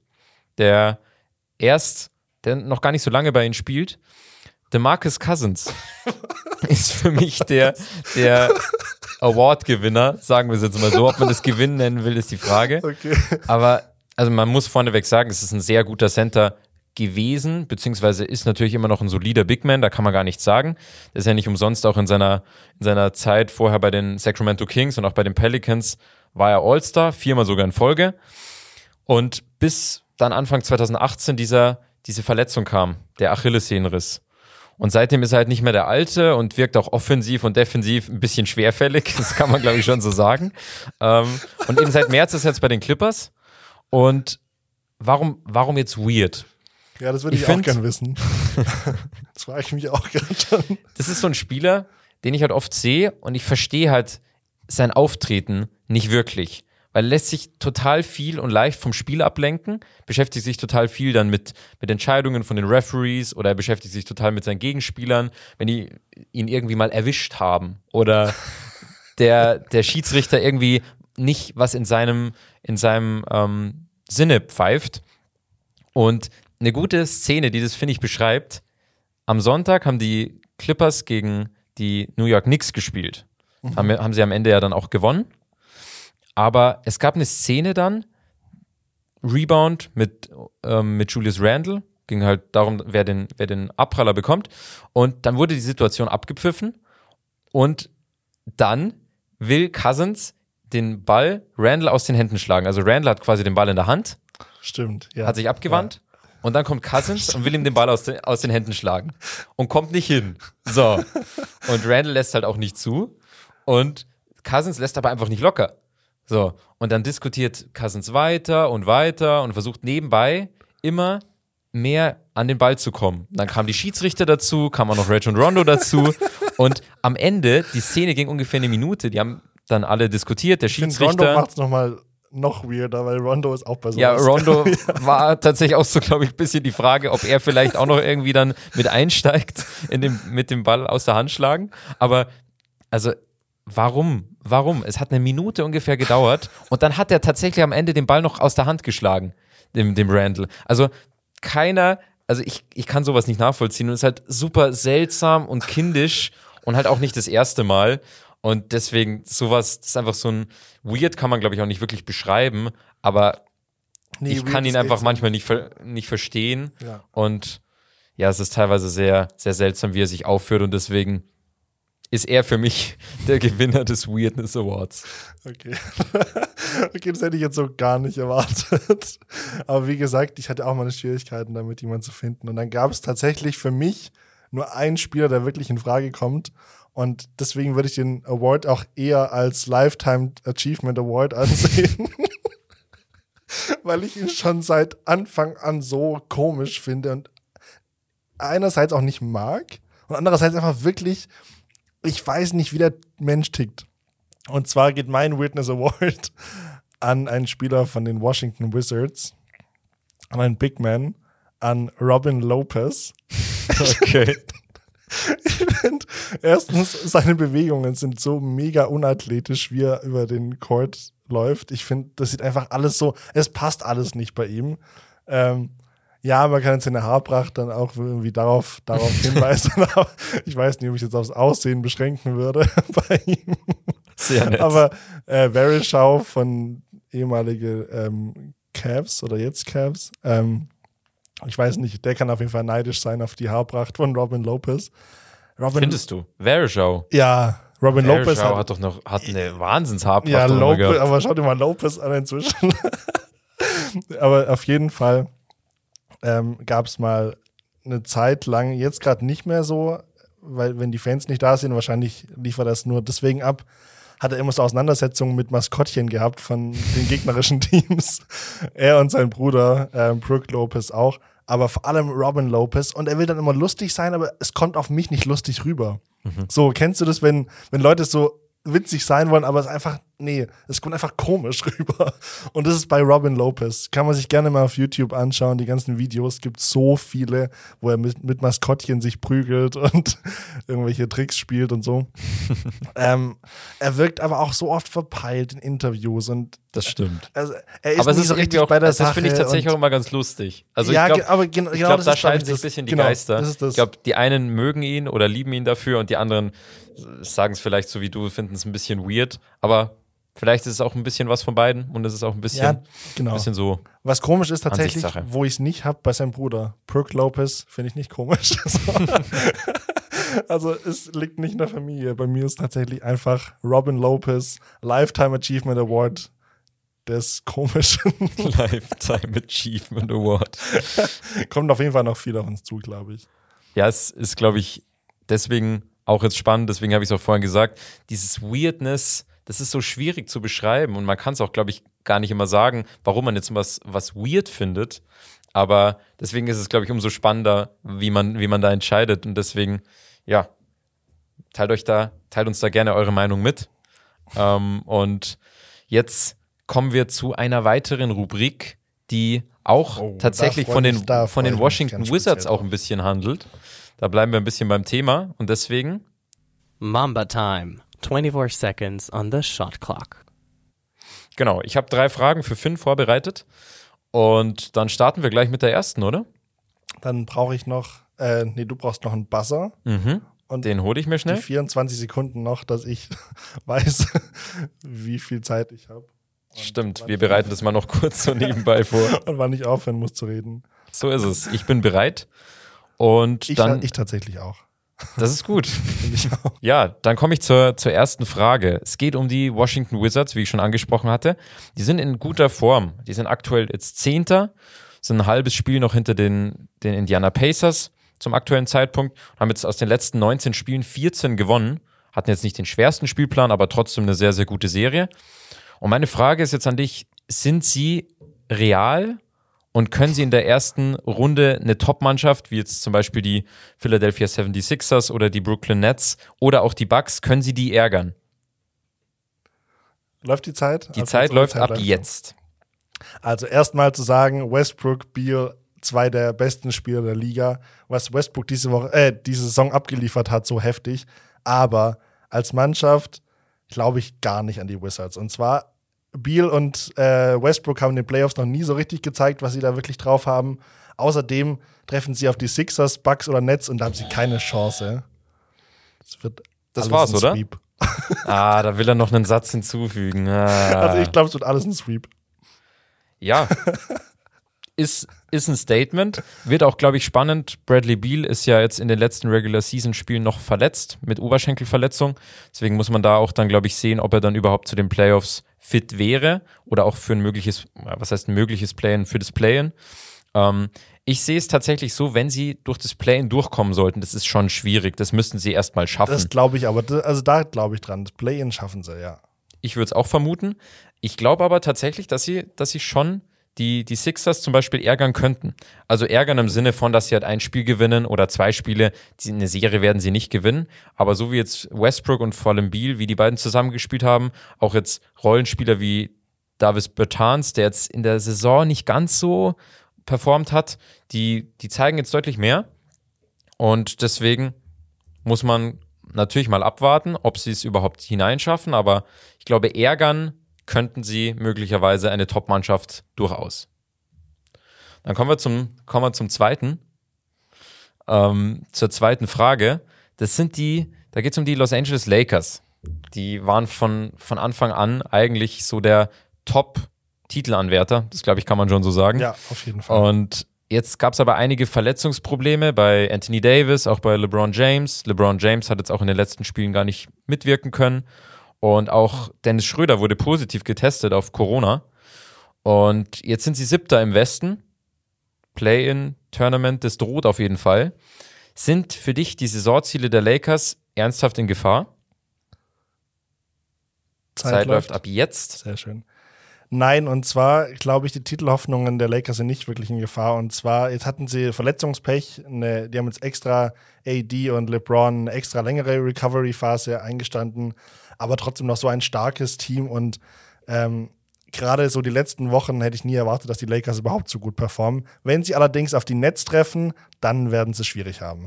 der erst, der noch gar nicht so lange bei ihnen spielt. DeMarcus Cousins ist für mich der, der Award-Gewinner, sagen wir es jetzt mal so. Ob man das Gewinn nennen will, ist die Frage. Okay. Aber also man muss vorneweg sagen, es ist ein sehr guter Center gewesen, beziehungsweise ist natürlich immer noch ein solider Big Man, da kann man gar nichts sagen. Der ist ja nicht umsonst auch in seiner, in seiner Zeit vorher bei den Sacramento Kings und auch bei den Pelicans war er All-Star, viermal sogar in Folge. Und bis dann Anfang 2018 dieser, diese Verletzung kam, der Achillessehnenriss. Und seitdem ist er halt nicht mehr der Alte und wirkt auch offensiv und defensiv ein bisschen schwerfällig. Das kann man, glaube ich, schon so sagen. Ähm, und eben seit März ist er jetzt bei den Clippers. Und warum, warum jetzt weird? Ja, das würde ich, Ich auch find- gern wissen. das frage ich mich auch gerade schon. Das ist so ein Spieler, den ich halt oft sehe und ich verstehe halt sein Auftreten nicht wirklich. Weil er lässt sich total viel und leicht vom Spiel ablenken, beschäftigt sich total viel dann mit, mit Entscheidungen von den Referees oder er beschäftigt sich total mit seinen Gegenspielern, wenn die ihn irgendwie mal erwischt haben oder der, der Schiedsrichter irgendwie nicht was in seinem, in seinem ähm, Sinne pfeift. Und eine gute Szene, die das, finde ich, beschreibt, am Sonntag haben die Clippers gegen die New York Knicks gespielt. Haben, haben sie am Ende ja dann auch gewonnen. Aber es gab eine Szene dann, Rebound mit, ähm, mit Julius Randle, ging halt darum, wer den, wer den Abpraller bekommt. Und dann wurde die Situation abgepfiffen und dann will Cousins den Ball Randle aus den Händen schlagen. Also Randle hat quasi den Ball in der Hand, Stimmt. Ja. hat sich abgewandt und dann kommt Cousins und will ihm den Ball aus, den- aus den Händen schlagen und kommt nicht hin. So. Und Randle lässt halt auch nicht zu und Cousins lässt aber einfach nicht locker. So. Und dann diskutiert Cousins weiter und weiter und versucht nebenbei immer mehr an den Ball zu kommen. Dann kamen die Schiedsrichter dazu, kam auch noch Reg und Rondo dazu und am Ende, die Szene ging ungefähr eine Minute, die haben dann alle diskutiert, der Ich finde, Rondo Schiedsrichter. macht es nochmal noch weirder, weil Rondo ist auch bei sowas. Ja, Rondo war tatsächlich auch so, glaube ich, ein bisschen die Frage, ob er vielleicht auch noch irgendwie dann mit einsteigt in dem, mit dem Ball aus der Hand schlagen. Aber also, warum? Warum? Es hat eine Minute ungefähr gedauert und dann hat er tatsächlich am Ende den Ball noch aus der Hand geschlagen, dem, dem Randall. Also keiner, also ich, ich kann sowas nicht nachvollziehen und es ist halt super seltsam und kindisch und halt auch nicht das erste Mal. Und deswegen, sowas, das ist einfach so ein weird, kann man, glaube ich, auch nicht wirklich beschreiben, aber Nee, ich kann ihn einfach manchmal nicht, nicht verstehen. Ja. Und ja, es ist teilweise sehr, sehr seltsam, wie er sich aufführt. Und deswegen ist er für mich der Gewinner des Weirdness Awards. Okay. okay, das hätte ich jetzt so gar nicht erwartet. Aber wie gesagt, ich hatte auch meine Schwierigkeiten damit, jemanden zu finden. Und dann gab es tatsächlich für mich nur einen Spieler, der wirklich in Frage kommt. Und deswegen würde ich den Award auch eher als Lifetime Achievement Award ansehen. Weil ich ihn schon seit Anfang an so komisch finde und einerseits auch nicht mag und andererseits einfach wirklich, ich weiß nicht, wie der Mensch tickt. Und zwar geht mein Witness Award an einen Spieler von den Washington Wizards, an einen Big Man, an Robin Lopez. Okay. Ich finde, erstens, seine Bewegungen sind so mega unathletisch, wie er über den Court läuft. Ich finde, das sieht einfach alles so, es passt alles nicht bei ihm. Ähm, ja, man kann jetzt seine Haarpracht dann auch irgendwie darauf, darauf hinweisen. ich weiß nicht, ob ich jetzt aufs Aussehen beschränken würde bei ihm. Sehr nett. Aber äh, Verishow von ehemalige ähm, Cavs oder jetzt Cavs, ähm, ich weiß nicht, der kann auf jeden Fall neidisch sein auf die Haarpracht von Robin Lopez. Robin, Findest du? Verishow. ja, Robin Lopez Verishow hat, hat doch noch hat eine Wahnsinnshaarpracht. ja, Lopez, aber schau dir mal Lopez an inzwischen. aber auf jeden Fall ähm, gab es mal eine Zeit lang, jetzt gerade nicht mehr so, weil wenn die Fans nicht da sind, wahrscheinlich lief er das nur deswegen ab, hat er immer so Auseinandersetzungen mit Maskottchen gehabt von den gegnerischen Teams. er und sein Bruder, ähm, Brooke Lopez auch, aber vor allem Robin Lopez. Und er will dann immer lustig sein, aber es kommt auf mich nicht lustig rüber. So, kennst du das, wenn, wenn Leute so witzig sein wollen, aber es ist einfach, nee, es kommt einfach komisch rüber. Und das ist bei Robin Lopez. Kann man sich gerne mal auf YouTube anschauen. Die ganzen Videos gibt so viele, wo er mit, mit Maskottchen sich prügelt und irgendwelche Tricks spielt und so. ähm, er wirkt aber auch so oft verpeilt in Interviews und Das stimmt. also, er ist Aber es ist so richtig auch, bei der das Sache. finde ich tatsächlich auch immer ganz lustig. Also ja, ich glaube, aber gen- ich genau glaub, das da scheiden ich, sich ein das- bisschen die genau, Geister. Das ist das. Ich glaube, die einen mögen ihn oder lieben ihn dafür und die anderen sagen es vielleicht so wie du, finden es ein bisschen weird. Aber vielleicht ist es auch ein bisschen was von beiden und es ist auch ein bisschen, ja, genau. bisschen so. Was komisch ist tatsächlich, wo ich es nicht habe bei seinem Bruder. Brooke Lopez finde ich nicht komisch. also es liegt nicht in der Familie. Bei mir ist tatsächlich einfach Robin Lopez Lifetime Achievement Award des Komischen. Lifetime Achievement Award. Kommt auf jeden Fall noch viel auf uns zu, glaube ich. Ja, es ist, glaube ich, deswegen auch jetzt spannend, deswegen habe ich es auch vorhin gesagt, dieses Weirdness, das ist so schwierig zu beschreiben und man kann es auch, glaube ich, gar nicht immer sagen, warum man jetzt was, was weird findet. Aber deswegen ist es, glaube ich, umso spannender, wie man, wie man da entscheidet. Und deswegen, ja, teilt euch da, teilt uns da gerne eure Meinung mit. Ähm, und jetzt kommen wir zu einer weiteren Rubrik, die auch Oh, tatsächlich von den, von den Washington Wizards auch ein bisschen handelt. Da bleiben wir ein bisschen beim Thema und deswegen, Mamba time. 24 seconds on the shot clock. genau, ich habe drei Fragen für Finn vorbereitet und dann starten wir gleich mit der ersten, oder? Dann brauche ich noch, äh, nee, du brauchst noch einen Buzzer. Mhm. Und Den hole ich mir die schnell. 24 Sekunden noch, dass ich weiß, wie viel Zeit ich habe. Stimmt, wir bereiten das mal noch kurz so nebenbei vor. Und wann ich aufhören muss zu reden. So ist es. Ich bin bereit. Und Ich, dann, ich tatsächlich auch. das ist gut. Ja, dann komme ich zur, zur ersten Frage. Es geht um die Washington Wizards, wie ich schon angesprochen hatte. Die sind in guter Form. Die sind aktuell jetzt Zehnter, sind ein halbes Spiel noch hinter den, den Indiana Pacers zum aktuellen Zeitpunkt und haben jetzt aus den letzten 19 Spielen 14 gewonnen. Hatten jetzt nicht den schwersten Spielplan, aber trotzdem eine sehr, sehr gute Serie. Und meine Frage ist jetzt an dich, sind sie real und können sie in der ersten Runde eine Top-Mannschaft, wie jetzt zum Beispiel die Philadelphia 76ers oder die Brooklyn Nets oder auch die Bucks, können sie die ärgern? Läuft die Zeit? Die Also Zeit läuft ab läuft. jetzt. Also erstmal zu sagen, Westbrook, Beal, zwei der besten Spieler der Liga. Was Westbrook diese Woche, äh, diese Saison abgeliefert hat, so heftig. Aber als Mannschaft glaube ich gar nicht an die Wizards. Und zwar Beal und äh, Westbrook haben in den Playoffs noch nie so richtig gezeigt, was sie da wirklich drauf haben. Außerdem treffen sie auf die Sixers, Bucks oder Nets und da haben sie keine Chance. Das wird Das war's, ein oder? Sweep. Ah, da will er noch einen Satz hinzufügen. Ah. Also ich glaube, es wird alles ein Sweep. Ja. Ist, ist ein Statement. Wird auch, glaube ich, spannend. Bradley Beal ist ja jetzt in den letzten Regular Season Spielen noch verletzt mit Oberschenkelverletzung. Deswegen muss man da auch dann, glaube ich, sehen, ob er dann überhaupt zu den Playoffs fit wäre oder auch für ein mögliches, was heißt ein mögliches Play-in, für das Play-in. Ähm, ich sehe es tatsächlich so, wenn sie durch das Play-in durchkommen sollten, das ist schon schwierig. Das müssten sie erstmal schaffen. Das glaube ich aber, also da glaube ich dran. Das Play-In schaffen sie, ja. Ich würde es auch vermuten. Ich glaube aber tatsächlich, dass sie, dass sie schon die, die Sixers zum Beispiel ärgern könnten. Also ärgern im Sinne von, dass sie halt ein Spiel gewinnen oder zwei Spiele. Die, eine Serie werden sie nicht gewinnen. Aber so wie jetzt Westbrook und vor allem Beal, wie die beiden zusammengespielt haben, auch jetzt Rollenspieler wie Davis Bertans, der jetzt in der Saison nicht ganz so performt hat, die, die zeigen jetzt deutlich mehr. Und deswegen muss man natürlich mal abwarten, ob sie es überhaupt hineinschaffen, aber ich glaube, ärgern könnten sie möglicherweise eine Top-Mannschaft durchaus. Dann kommen wir zum, kommen wir zum zweiten, ähm, zur zweiten Frage. Das sind die, da geht es um die Los Angeles Lakers. Die waren von, von Anfang an eigentlich so der Top-Titelanwärter. Das glaube ich, kann man schon so sagen. Ja, auf jeden Fall. Und jetzt gab es aber einige Verletzungsprobleme bei Anthony Davis, auch bei LeBron James. LeBron James hat jetzt auch in den letzten Spielen gar nicht mitwirken können. Und auch Dennis Schröder wurde positiv getestet auf Corona. Und jetzt sind sie siebter im Westen. Play-in-Tournament, das droht auf jeden Fall. Sind für dich die Saisonziele der Lakers ernsthaft in Gefahr? Zeit, läuft ab jetzt. Sehr schön. Nein, und zwar glaube ich, die Titelhoffnungen der Lakers sind nicht wirklich in Gefahr. Und zwar, jetzt hatten sie Verletzungspech. Eine, die haben jetzt extra AD und LeBron eine extra längere Recovery-Phase eingestanden, aber trotzdem noch so ein starkes Team. Und ähm, gerade so die letzten Wochen hätte ich nie erwartet, dass die Lakers überhaupt so gut performen. Wenn sie allerdings auf die Nets treffen, dann werden sie es schwierig haben.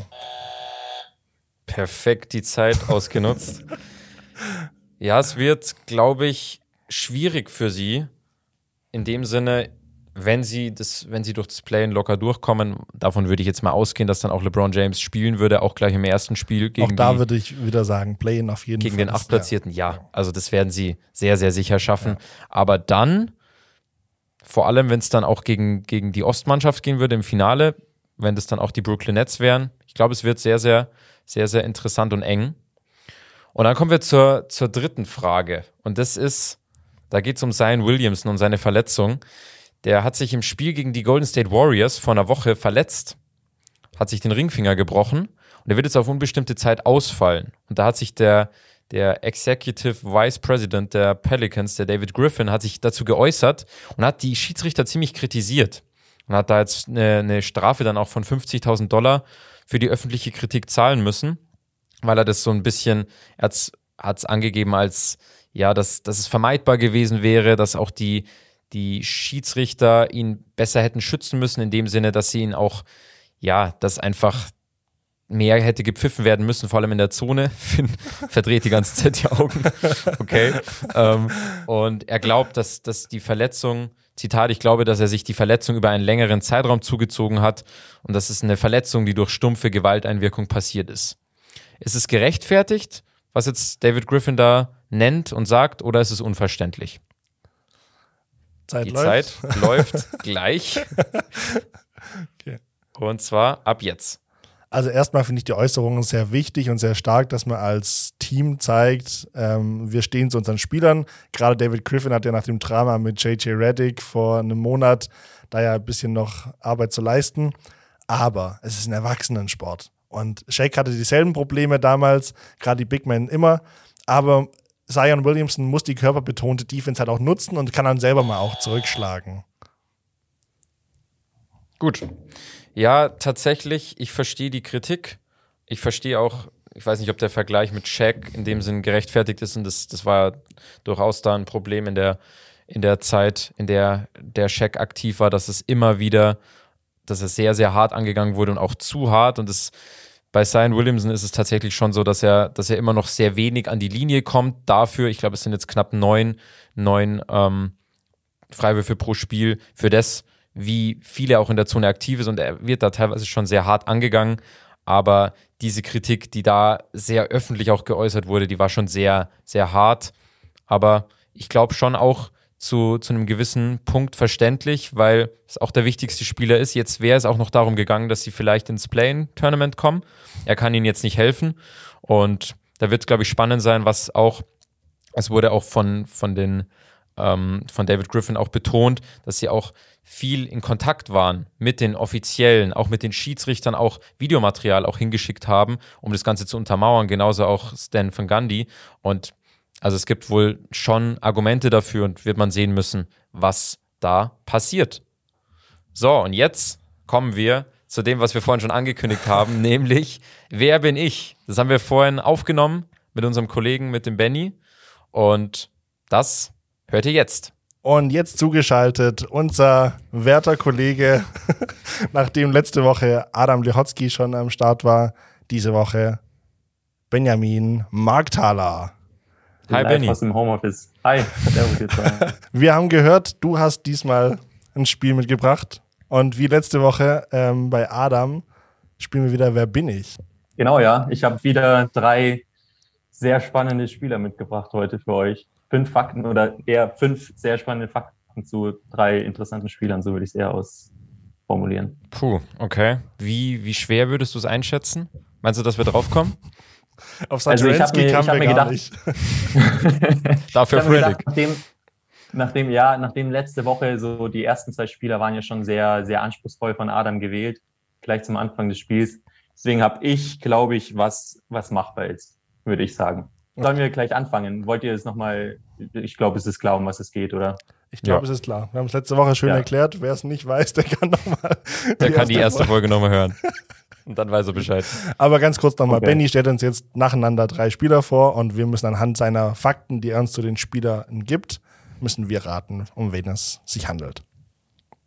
Perfekt die Zeit ausgenutzt. ja, es wird, glaube ich, schwierig für sie. In dem Sinne, wenn sie, das, wenn sie durch das Play locker durchkommen, davon würde ich jetzt mal ausgehen, dass dann auch LeBron James spielen würde, auch gleich im ersten Spiel gegen, Auch da die, würde ich wieder sagen, Play-in auf jeden gegen Fall. den ist- Achtplatzierten. Ja, also das werden sie sehr, sehr sicher schaffen. Aber dann, vor allem, wenn es dann auch gegen, gegen die Ostmannschaft gehen würde im Finale, wenn das dann auch die Brooklyn Nets wären, ich glaube, es wird sehr, sehr, sehr, sehr interessant und eng. Und dann kommen wir zur, zur dritten Frage. Und das ist, da geht es um Zion Williamson und seine Verletzung. Der hat sich im Spiel gegen die Golden State Warriors vor einer Woche verletzt, hat sich den Ringfinger gebrochen und er wird jetzt auf unbestimmte Zeit ausfallen. Und da hat sich der, der Executive Vice President der Pelicans, der David Griffin, hat sich dazu geäußert und hat die Schiedsrichter ziemlich kritisiert und hat da jetzt eine, eine Strafe dann auch von 50.000 Dollar für die öffentliche Kritik zahlen müssen, weil er das so ein bisschen, er hat es angegeben als, ja, dass, dass es vermeidbar gewesen wäre, dass auch die, die Schiedsrichter ihn besser hätten schützen müssen, in dem Sinne, dass sie ihn auch, ja, dass einfach mehr hätte gepfiffen werden müssen, vor allem in der Zone. Finn verdreht die ganze Zeit die Augen. Okay. ähm, und er glaubt, dass, dass die Verletzung, Zitat, ich glaube, dass er sich die Verletzung über einen längeren Zeitraum zugezogen hat und das ist eine Verletzung, die durch stumpfe Gewalteinwirkung passiert ist. Ist es gerechtfertigt, was jetzt David Griffin da nennt und sagt, oder ist es unverständlich? Zeit Die läuft. Zeit läuft gleich. Okay. Und zwar ab jetzt. Also erstmal finde ich die Äußerungen sehr wichtig und sehr stark, dass man als Team zeigt, ähm, wir stehen zu unseren Spielern. Gerade David Griffin hat ja nach dem Drama mit JJ Reddick vor einem Monat da ja ein bisschen noch Arbeit zu leisten. Aber es ist ein Erwachsenensport. Und Shake hatte dieselben Probleme damals, gerade die Big Men immer. Aber Zion Williamson muss die körperbetonte Defense halt auch nutzen und kann dann selber mal auch zurückschlagen. Gut. Ja, tatsächlich, ich verstehe die Kritik. Ich verstehe auch, ich weiß nicht, ob der Vergleich mit Shaq in dem Sinn gerechtfertigt ist und das, das war durchaus da ein Problem in der, in der Zeit, in der der Shaq aktiv war, dass es immer wieder, dass es sehr, sehr hart angegangen wurde und auch zu hart und es bei Zion Williamson ist es tatsächlich schon so, dass er, dass er immer noch sehr wenig an die Linie kommt. Dafür, ich glaube, es sind jetzt knapp neun, neun ähm, Freiwürfe pro Spiel. Für das, wie viele auch in der Zone aktiv ist und er wird da teilweise schon sehr hart angegangen. Aber diese Kritik, die da sehr öffentlich auch geäußert wurde, die war schon sehr, sehr hart. Aber ich glaube schon auch zu, zu einem gewissen Punkt verständlich, weil es auch der wichtigste Spieler ist. Jetzt wäre es auch noch darum gegangen, dass sie vielleicht ins Play-In-Tournament kommen. Er kann ihnen jetzt nicht helfen. Und da wird es, glaube ich, spannend sein, was auch, es wurde auch von, von den ähm, von David Griffin auch betont, dass sie auch viel in Kontakt waren mit den Offiziellen, auch mit den Schiedsrichtern, auch Videomaterial auch hingeschickt haben, um das Ganze zu untermauern. Genauso auch Stan van Gundy. Und also es gibt wohl schon Argumente dafür und wird man sehen müssen, was da passiert. So, und jetzt kommen wir zu dem, was wir vorhin schon angekündigt haben, nämlich wer bin ich? Das haben wir vorhin aufgenommen mit unserem Kollegen, mit dem Benny. Und das hört ihr jetzt. Und jetzt zugeschaltet unser werter Kollege, nachdem letzte Woche Adam Lehotzky schon am Start war, diese Woche Benjamin Markthaler. Hi Benny. aus dem Homeoffice. Hi. Wir haben gehört, du hast diesmal ein Spiel mitgebracht. Und wie letzte Woche ähm, bei Adam spielen wir wieder Wer bin ich? genau, ja. Ich habe wieder drei sehr spannende Spieler mitgebracht heute für euch. Fünf Fakten oder eher fünf sehr spannende Fakten zu drei interessanten Spielern, so würde ich es eher ausformulieren. Puh, okay. Wie, wie schwer würdest du es einschätzen? Meinst du, dass wir draufkommen? Auf Also ich hab Saturansky mir- ich kamen hab wir mir gar gedacht- nicht. Dafür Ich hab mir Fredrik. gedacht, nachdem, nachdem, ja, nachdem letzte Woche so die ersten zwei Spieler waren ja schon sehr, sehr anspruchsvoll von Adam gewählt, gleich zum Anfang des Spiels. Deswegen habe ich, glaube ich, was, was machbar ist, würde ich sagen. Sollen wir gleich anfangen? Wollt ihr es nochmal, ich glaube, es ist klar, um was es geht, oder? Ich glaube, Ja. es ist klar. Wir haben es letzte Woche schön Ja. erklärt. Wer es nicht weiß, der kann nochmal. Der kann die erste Folge nochmal hören. Und dann weiß er Bescheid. Aber ganz kurz nochmal, Okay. Benny stellt uns jetzt nacheinander drei Spieler vor und wir müssen anhand seiner Fakten, die er uns zu den Spielern gibt, müssen wir raten, um wen es sich handelt.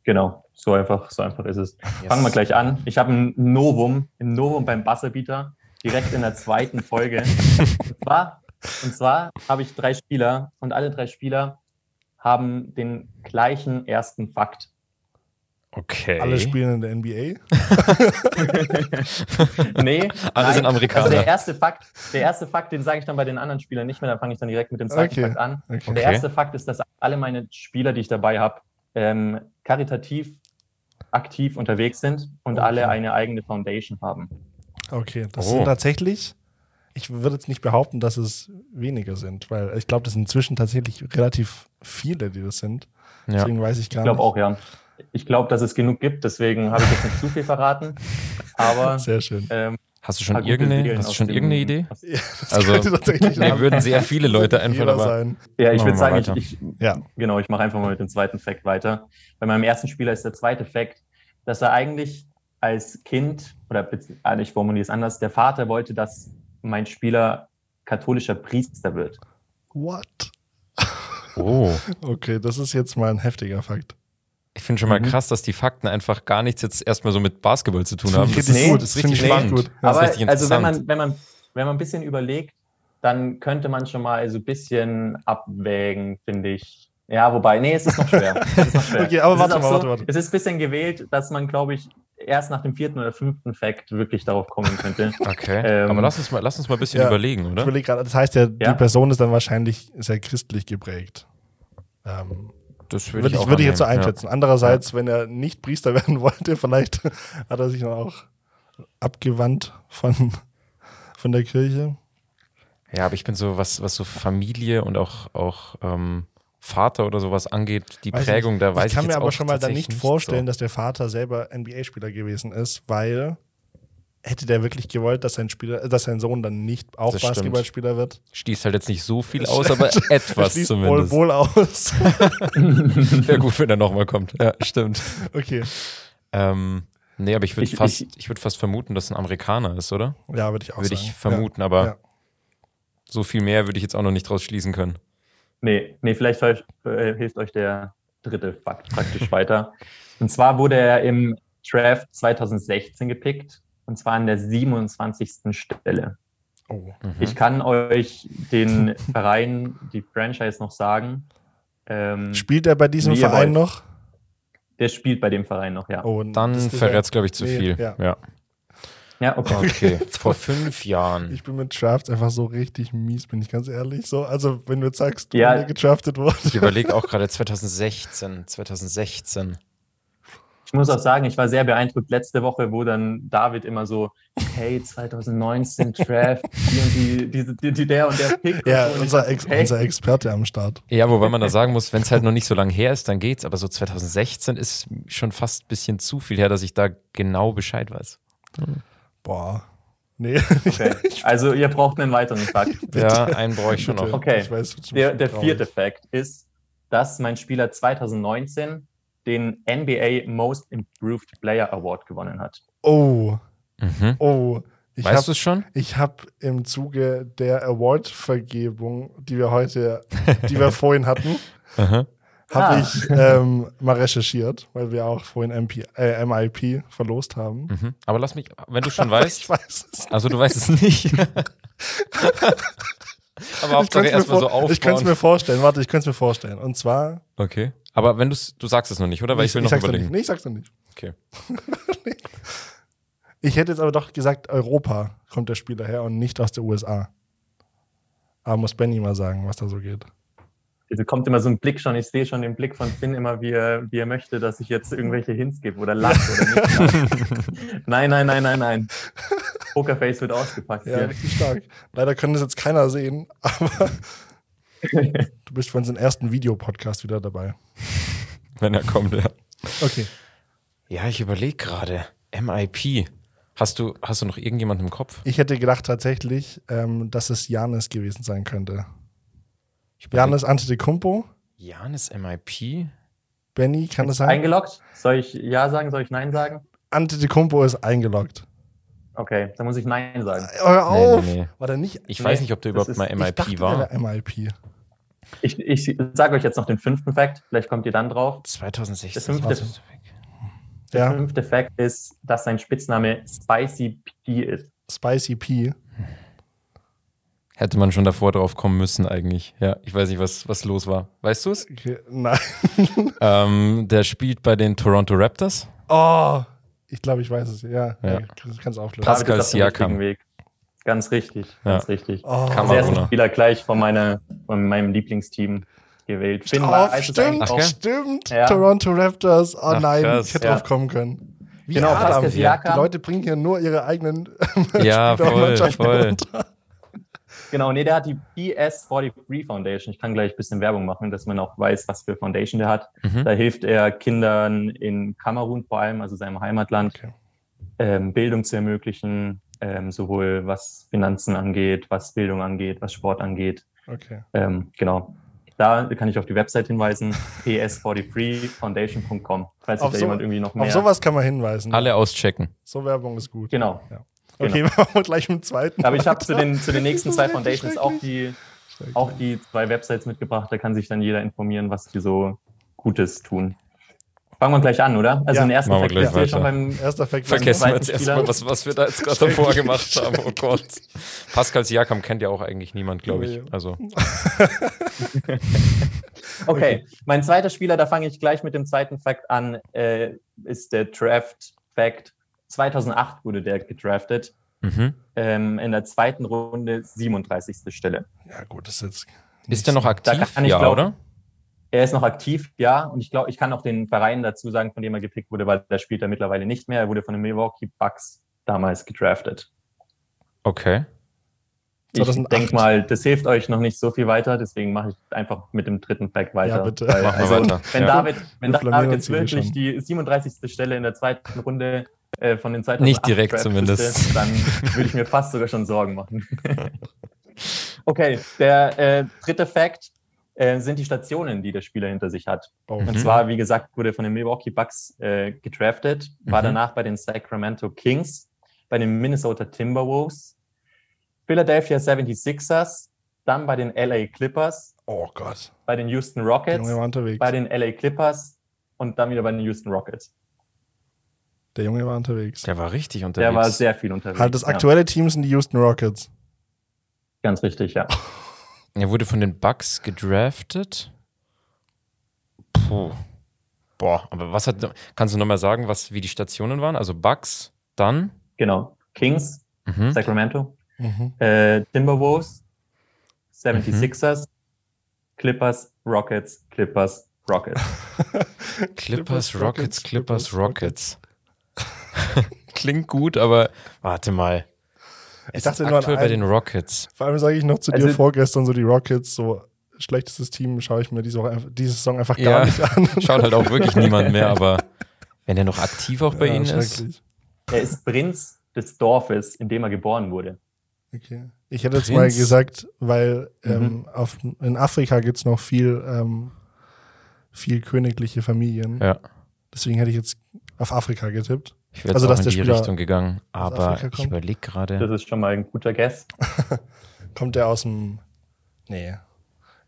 Genau, so einfach, so einfach ist es. Fangen wir gleich an. Ich habe ein Novum, ein Novum beim Buzzerbeater, direkt in der zweiten Folge. Und zwar, und zwar habe ich drei Spieler und alle drei Spieler haben den gleichen ersten Fakt. Okay. Alle spielen in der NBA. Nee, Alle sind Amerikaner. Also der erste Fakt, der erste Fakt, den sage ich dann bei den anderen Spielern nicht mehr, da fange ich dann direkt mit dem zweiten Okay, Fakt an. okay. Der erste Fakt ist, dass alle meine Spieler, die ich dabei habe, ähm, karitativ aktiv unterwegs sind und Okay. alle eine eigene Foundation haben. Okay, das Oh. sind tatsächlich, ich würde jetzt nicht behaupten, dass es weniger sind, weil ich glaube, das sind inzwischen tatsächlich relativ viele, die das sind. Ja. Deswegen weiß ich gar Ich glaube nicht. auch, ja. Ich glaube, dass es genug gibt, deswegen habe ich jetzt nicht zu viel verraten. Aber Sehr schön. ähm, Hast du schon irgendeine, hast du schon dem- irgendeine Idee? aus- Ja, das Also, Mir würden sehr viele Leute einfallen, jeder aber sein. Ja, ich würde sagen, ich, ich, Ja, genau, ich mache einfach mal mit dem zweiten Fact weiter. Bei meinem ersten Spieler ist der zweite Fact, dass er eigentlich als Kind, oder ich formuliere es anders, der Vater wollte, dass mein Spieler katholischer Priester wird. what? oh. Okay, das ist jetzt mal ein heftiger Fakt. Ich finde schon mal Mhm. krass, dass die Fakten einfach gar nichts jetzt erstmal so mit Basketball zu tun haben. Finde Das ich ist, gut, das ist das richtig finde ich spannend. gut. Das ist Aber richtig also wenn man, wenn man, wenn man ein bisschen überlegt, dann könnte man schon mal so ein bisschen abwägen, finde ich. Ja, wobei, nee, es ist noch schwer. Es ist noch schwer. Okay, aber es warte mal, auch warte, warte. Es ist ein bisschen gewählt, dass man, glaube ich, erst nach dem vierten oder fünften Fact wirklich darauf kommen könnte. Okay. Ähm, Aber lass uns mal, lass uns mal ein bisschen ja, überlegen, Ich oder? überlege gerade, das heißt ja, Ja. die Person ist dann wahrscheinlich sehr christlich geprägt. Ähm, Das würde ich, auch würde ich jetzt so annehmen, ja. einschätzen. Andererseits, wenn er nicht Priester werden wollte, vielleicht hat er sich dann auch abgewandt von, von der Kirche. Ja, aber ich bin so, was, was so Familie und auch, auch ähm, Vater oder sowas angeht, die Weiß Prägung, nicht. da weiß ich ich kann jetzt mir aber schon mal dann tatsächlich nicht vorstellen, so. dass der Vater selber NBA-Spieler gewesen ist, weil hätte der wirklich gewollt, dass sein Spieler, äh, dass sein Sohn dann nicht auch Das stimmt. Basketballspieler wird? Schließt halt jetzt nicht so viel aus, aber etwas Schließt zumindest. Wohl, wohl aus. Wäre gut, wenn er nochmal kommt. Ja, stimmt. okay. Ähm, nee, aber ich würde Ich- fast, ich- ich würde fast vermuten, dass es ein Amerikaner ist, oder? Ja, würde ich auch Würde sagen. ich vermuten, aber Ja. so viel mehr würde ich jetzt auch noch nicht draus schließen können. Nee, nee, vielleicht hilft, äh, hilft euch der dritte Fakt praktisch weiter. Und zwar wurde er im Draft 2016 gepickt, und zwar an der 27. Stelle. Oh. Mhm. Ich kann euch den Verein, die Franchise noch sagen. Ähm, Spielt er bei diesem Verein noch? der spielt bei dem Verein noch, ja. Oh, Dann verrät es, glaube ich, zu Nee, viel. ja. Ja. Ja, okay. Okay, vor fünf Jahren. Ich bin mit Drafts einfach so richtig mies, bin ich ganz ehrlich. So, also wenn du jetzt sagst, Ja. er gedraftet wurde. Ich überlege auch gerade 2016, 2016. Ich muss auch sagen, ich war sehr beeindruckt letzte Woche, wo dann David immer so, hey, 2019 Draft, die und die, diese, die, die, der und der Pick. Ja, und unser, Ex hey, unser Experte am Start. Ja, wobei man da sagen muss, wenn es halt noch nicht so lange her ist, dann geht's. Aber so 2016 ist schon fast ein bisschen zu viel her, dass ich da genau Bescheid weiß. Boah. Nee. Okay. Also ihr braucht einen weiteren Fakt. Ja, einen brauche ich schon Bitte. noch. Okay. Ich weiß, Der, der vierte Fact ist, dass mein Spieler 2019 den NBA Most Improved Player Award gewonnen hat. Oh, Mhm. oh. Ich Weißt du habe es schon? ich hab im Zuge der Award-Vergebung, die wir heute, die wir vorhin hatten, habe Ah. ich ähm, mal recherchiert, weil wir auch vorhin MP, äh, MIP verlost haben. Mhm. Aber lass mich, wenn du schon Ich weißt, weiß es. also du weißt es nicht. Aber Ich Hauptsache könnte es mir, erstmal so vor, ich könnte es mir aufbauen. vorstellen. Warte, ich könnte es mir vorstellen. Und zwar. Okay. Aber wenn du du sagst es noch nicht, oder? Weil ich, will noch noch überlegen. nicht. Nee, ich sag's noch nicht. Okay. Ich hätte jetzt aber doch gesagt, Europa kommt der Spieler her und nicht aus der USA. Aber muss Benny mal sagen, was da so geht. Also kommt immer so ein Blick schon, ich sehe schon den Blick von Finn immer, wie er, wie er möchte, dass ich jetzt irgendwelche Hints gebe oder lache oder nicht. nein, nein, nein, nein, nein. Pokerface wird ausgepackt Ja, hier. richtig stark. Leider kann das jetzt keiner sehen, aber du bist für unseren ersten Videopodcast wieder dabei. Wenn er kommt, ja. Okay. Ja, ich überlege gerade. MIP. Hast du, hast du noch irgendjemanden im Kopf? Ich hätte gedacht tatsächlich, ähm, dass es Janis gewesen sein könnte. Janis Antetokounmpo, Janis MIP? Benny, kann das sein? Eingeloggt? Soll ich Ja sagen? Soll ich Nein sagen? Antetokounmpo ist eingeloggt. Okay, dann muss ich Nein sagen. Hör Nee, auf! nee, nee. War der nicht? Ich Nee, weiß nicht, ob der überhaupt ist- mal ich MIP dachte, der war. wäre MIP. Ich, ich sage euch jetzt noch den fünften Fact, vielleicht kommt ihr dann drauf. 2016. Das fünfte- warte. Der Ja, fünfte Fact ist, dass sein Spitzname Spicy P ist. Spicy P. Hätte man schon davor drauf kommen müssen, eigentlich. Ja, ich weiß nicht, was, was los war. Weißt du es? Okay, nein. Ähm, der spielt bei den Toronto Raptors. Oh, ich glaube, ich weiß es. Ja, Ja. ja. das kannst du auflösen. Pascal Siakam. Weg. Ganz richtig, ganz richtig. Oh, Der Kamerun. erste Spieler gleich von, meiner, von meinem Lieblingsteam gewählt. Finn oh, war, als es stimmt, auch- stimmt. Ja. Toronto Raptors. Oh Ach, nein, krass. ich hätte Ja. drauf kommen können. Wie Genau, Adam. Pascal Die Siakam. Leute bringen hier nur ihre eigenen Ja, Spieler und voll, Mannschaften voll. runter. Genau, nee, der hat die BS43 Foundation. Ich kann gleich ein bisschen Werbung machen, dass man auch weiß, was für Foundation der hat. Mhm. Da hilft er Kindern in Kamerun vor allem, also seinem Heimatland, Okay. ähm, Bildung zu ermöglichen, ähm, sowohl was Finanzen angeht, was Bildung angeht, was Sport angeht. Okay. Ähm, genau. Da kann ich auf die Website hinweisen, ps43foundation.com, falls sich da so- jemand irgendwie noch mehr... Auf sowas kann man hinweisen. Alle auschecken. So Werbung ist gut. Genau. Okay, machen wir gleich mit dem zweiten. Aber ich habe zu den, zu den nächsten zwei Foundations auch die, auch die zwei Websites mitgebracht. Da kann sich dann jeder informieren, was die so Gutes tun. Fangen wir gleich an, oder? Also Ja, den ersten machen wir gleich schon weiter. beim Erster Fact. Vergessen wir jetzt erstmal, was, was wir da jetzt gerade davor gemacht haben. Oh Gott. Pascal Siakam kennt ja auch eigentlich niemand, glaube ich. Also, Okay, mein zweiter Spieler, da fange ich gleich mit dem zweiten Fact an, äh, ist der Draft Fact: 2008 wurde der gedraftet. Mhm. Ähm, in der zweiten Runde 37. Stelle. Ja, gut, das ist jetzt. Ist der noch Da aktiv? kann ich Ja, glauben. oder? Er ist noch aktiv, ja. Und ich glaube, ich kann auch den Verein dazu sagen, von dem er gepickt wurde, weil der spielt er mittlerweile nicht mehr. Er wurde von den Milwaukee Bucks damals gedraftet. Okay. Ich 2008. denke mal, das hilft euch noch nicht so viel weiter, deswegen mache ich einfach mit dem dritten Fact weiter. Ja, bitte. Weil, Machen wir also, weiter. Wenn Ja. David, wenn David jetzt wirklich schon. die 37. Stelle in der zweiten Runde äh, von den 2008 Nicht direkt Draft zumindest. wüsste, Dann würde ich mir fast sogar schon Sorgen machen. okay, der äh, dritte Fact äh, sind die Stationen, die der Spieler hinter sich hat. Oh. Und Mhm. zwar, wie gesagt, wurde von den Milwaukee Bucks äh, gedraftet, war Mhm. danach bei den Sacramento Kings, bei den Minnesota Timberwolves, Philadelphia 76ers, dann bei den LA Clippers, oh Gott. bei den Houston Rockets, Junge war unterwegs. bei den LA Clippers und dann wieder bei den Houston Rockets. Der Junge war unterwegs. Der war richtig unterwegs. Der war sehr viel unterwegs. Halt, das ja. aktuelle Team sind die Houston Rockets. Ganz richtig, ja. Er wurde von den Bucks gedraftet. Puh. Boah, aber was hat. Kannst du nochmal sagen, was, wie die Stationen waren? Also Bucks, dann. Genau. Kings, Mhm. Sacramento, Mhm. äh, Timberwolves, 76ers, Clippers, Rockets, Clippers, Rockets. Clippers, Rockets, Clippers, Rockets. Klingt gut, aber warte mal. Ich Es dachte ist nur an aktuell bei den Rockets. Vor allem sage ich noch zu dir Also- vorgestern so die Rockets, so schlechtestes Team schaue ich mir diese, Woche, einfach- diese Saison einfach Ja, gar nicht an. Schaut halt auch wirklich niemand mehr, aber wenn er noch aktiv auch bei Ja, ihnen ist. Er ist Prinz des Dorfes, in dem er geboren wurde. Okay. Ich hätte jetzt Prinz. mal gesagt, weil Mhm. ähm, auf, in Afrika gibt es noch viel, ähm, viel königliche Familien. Ja. Deswegen hätte ich jetzt auf Afrika getippt. Ich wäre jetzt Also, auch dass in die Spieler Richtung gegangen, aber ich überlege Das gerade. ist schon mal ein guter Guess. Kommt der aus dem. Nee.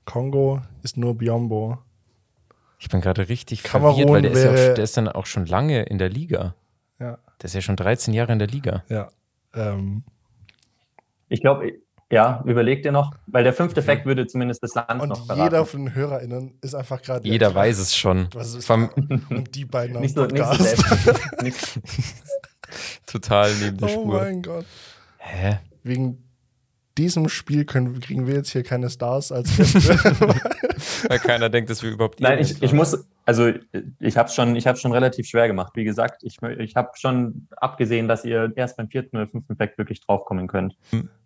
Kongo ist nur Biombo. Ich bin gerade richtig Kamerun verwirrt, weil der ist, ja auch, der ist dann auch schon lange in der Liga. Ja. Der ist ja schon 13 Jahre in der Liga. Ja. Ähm, Ich glaube, ja, überleg dir noch, weil der fünfte Fact würde zumindest das Land und noch verraten. jeder von den HörerInnen ist einfach gerade. Jeder weiß es schon. Und die beiden nicht so, nicht so Podcast. selbst. total neben der oh Spur. mein Gott. Hä? Wegen diesem Spiel können, kriegen wir jetzt hier keine Stars als. Weil keiner denkt, dass wir überhaupt. Nein, ich, ich muss, also ich habe schon, ich habe schon relativ schwer gemacht. Wie gesagt, ich, ich habe schon abgesehen, dass ihr erst beim vierten oder fünften Fact wirklich draufkommen könnt.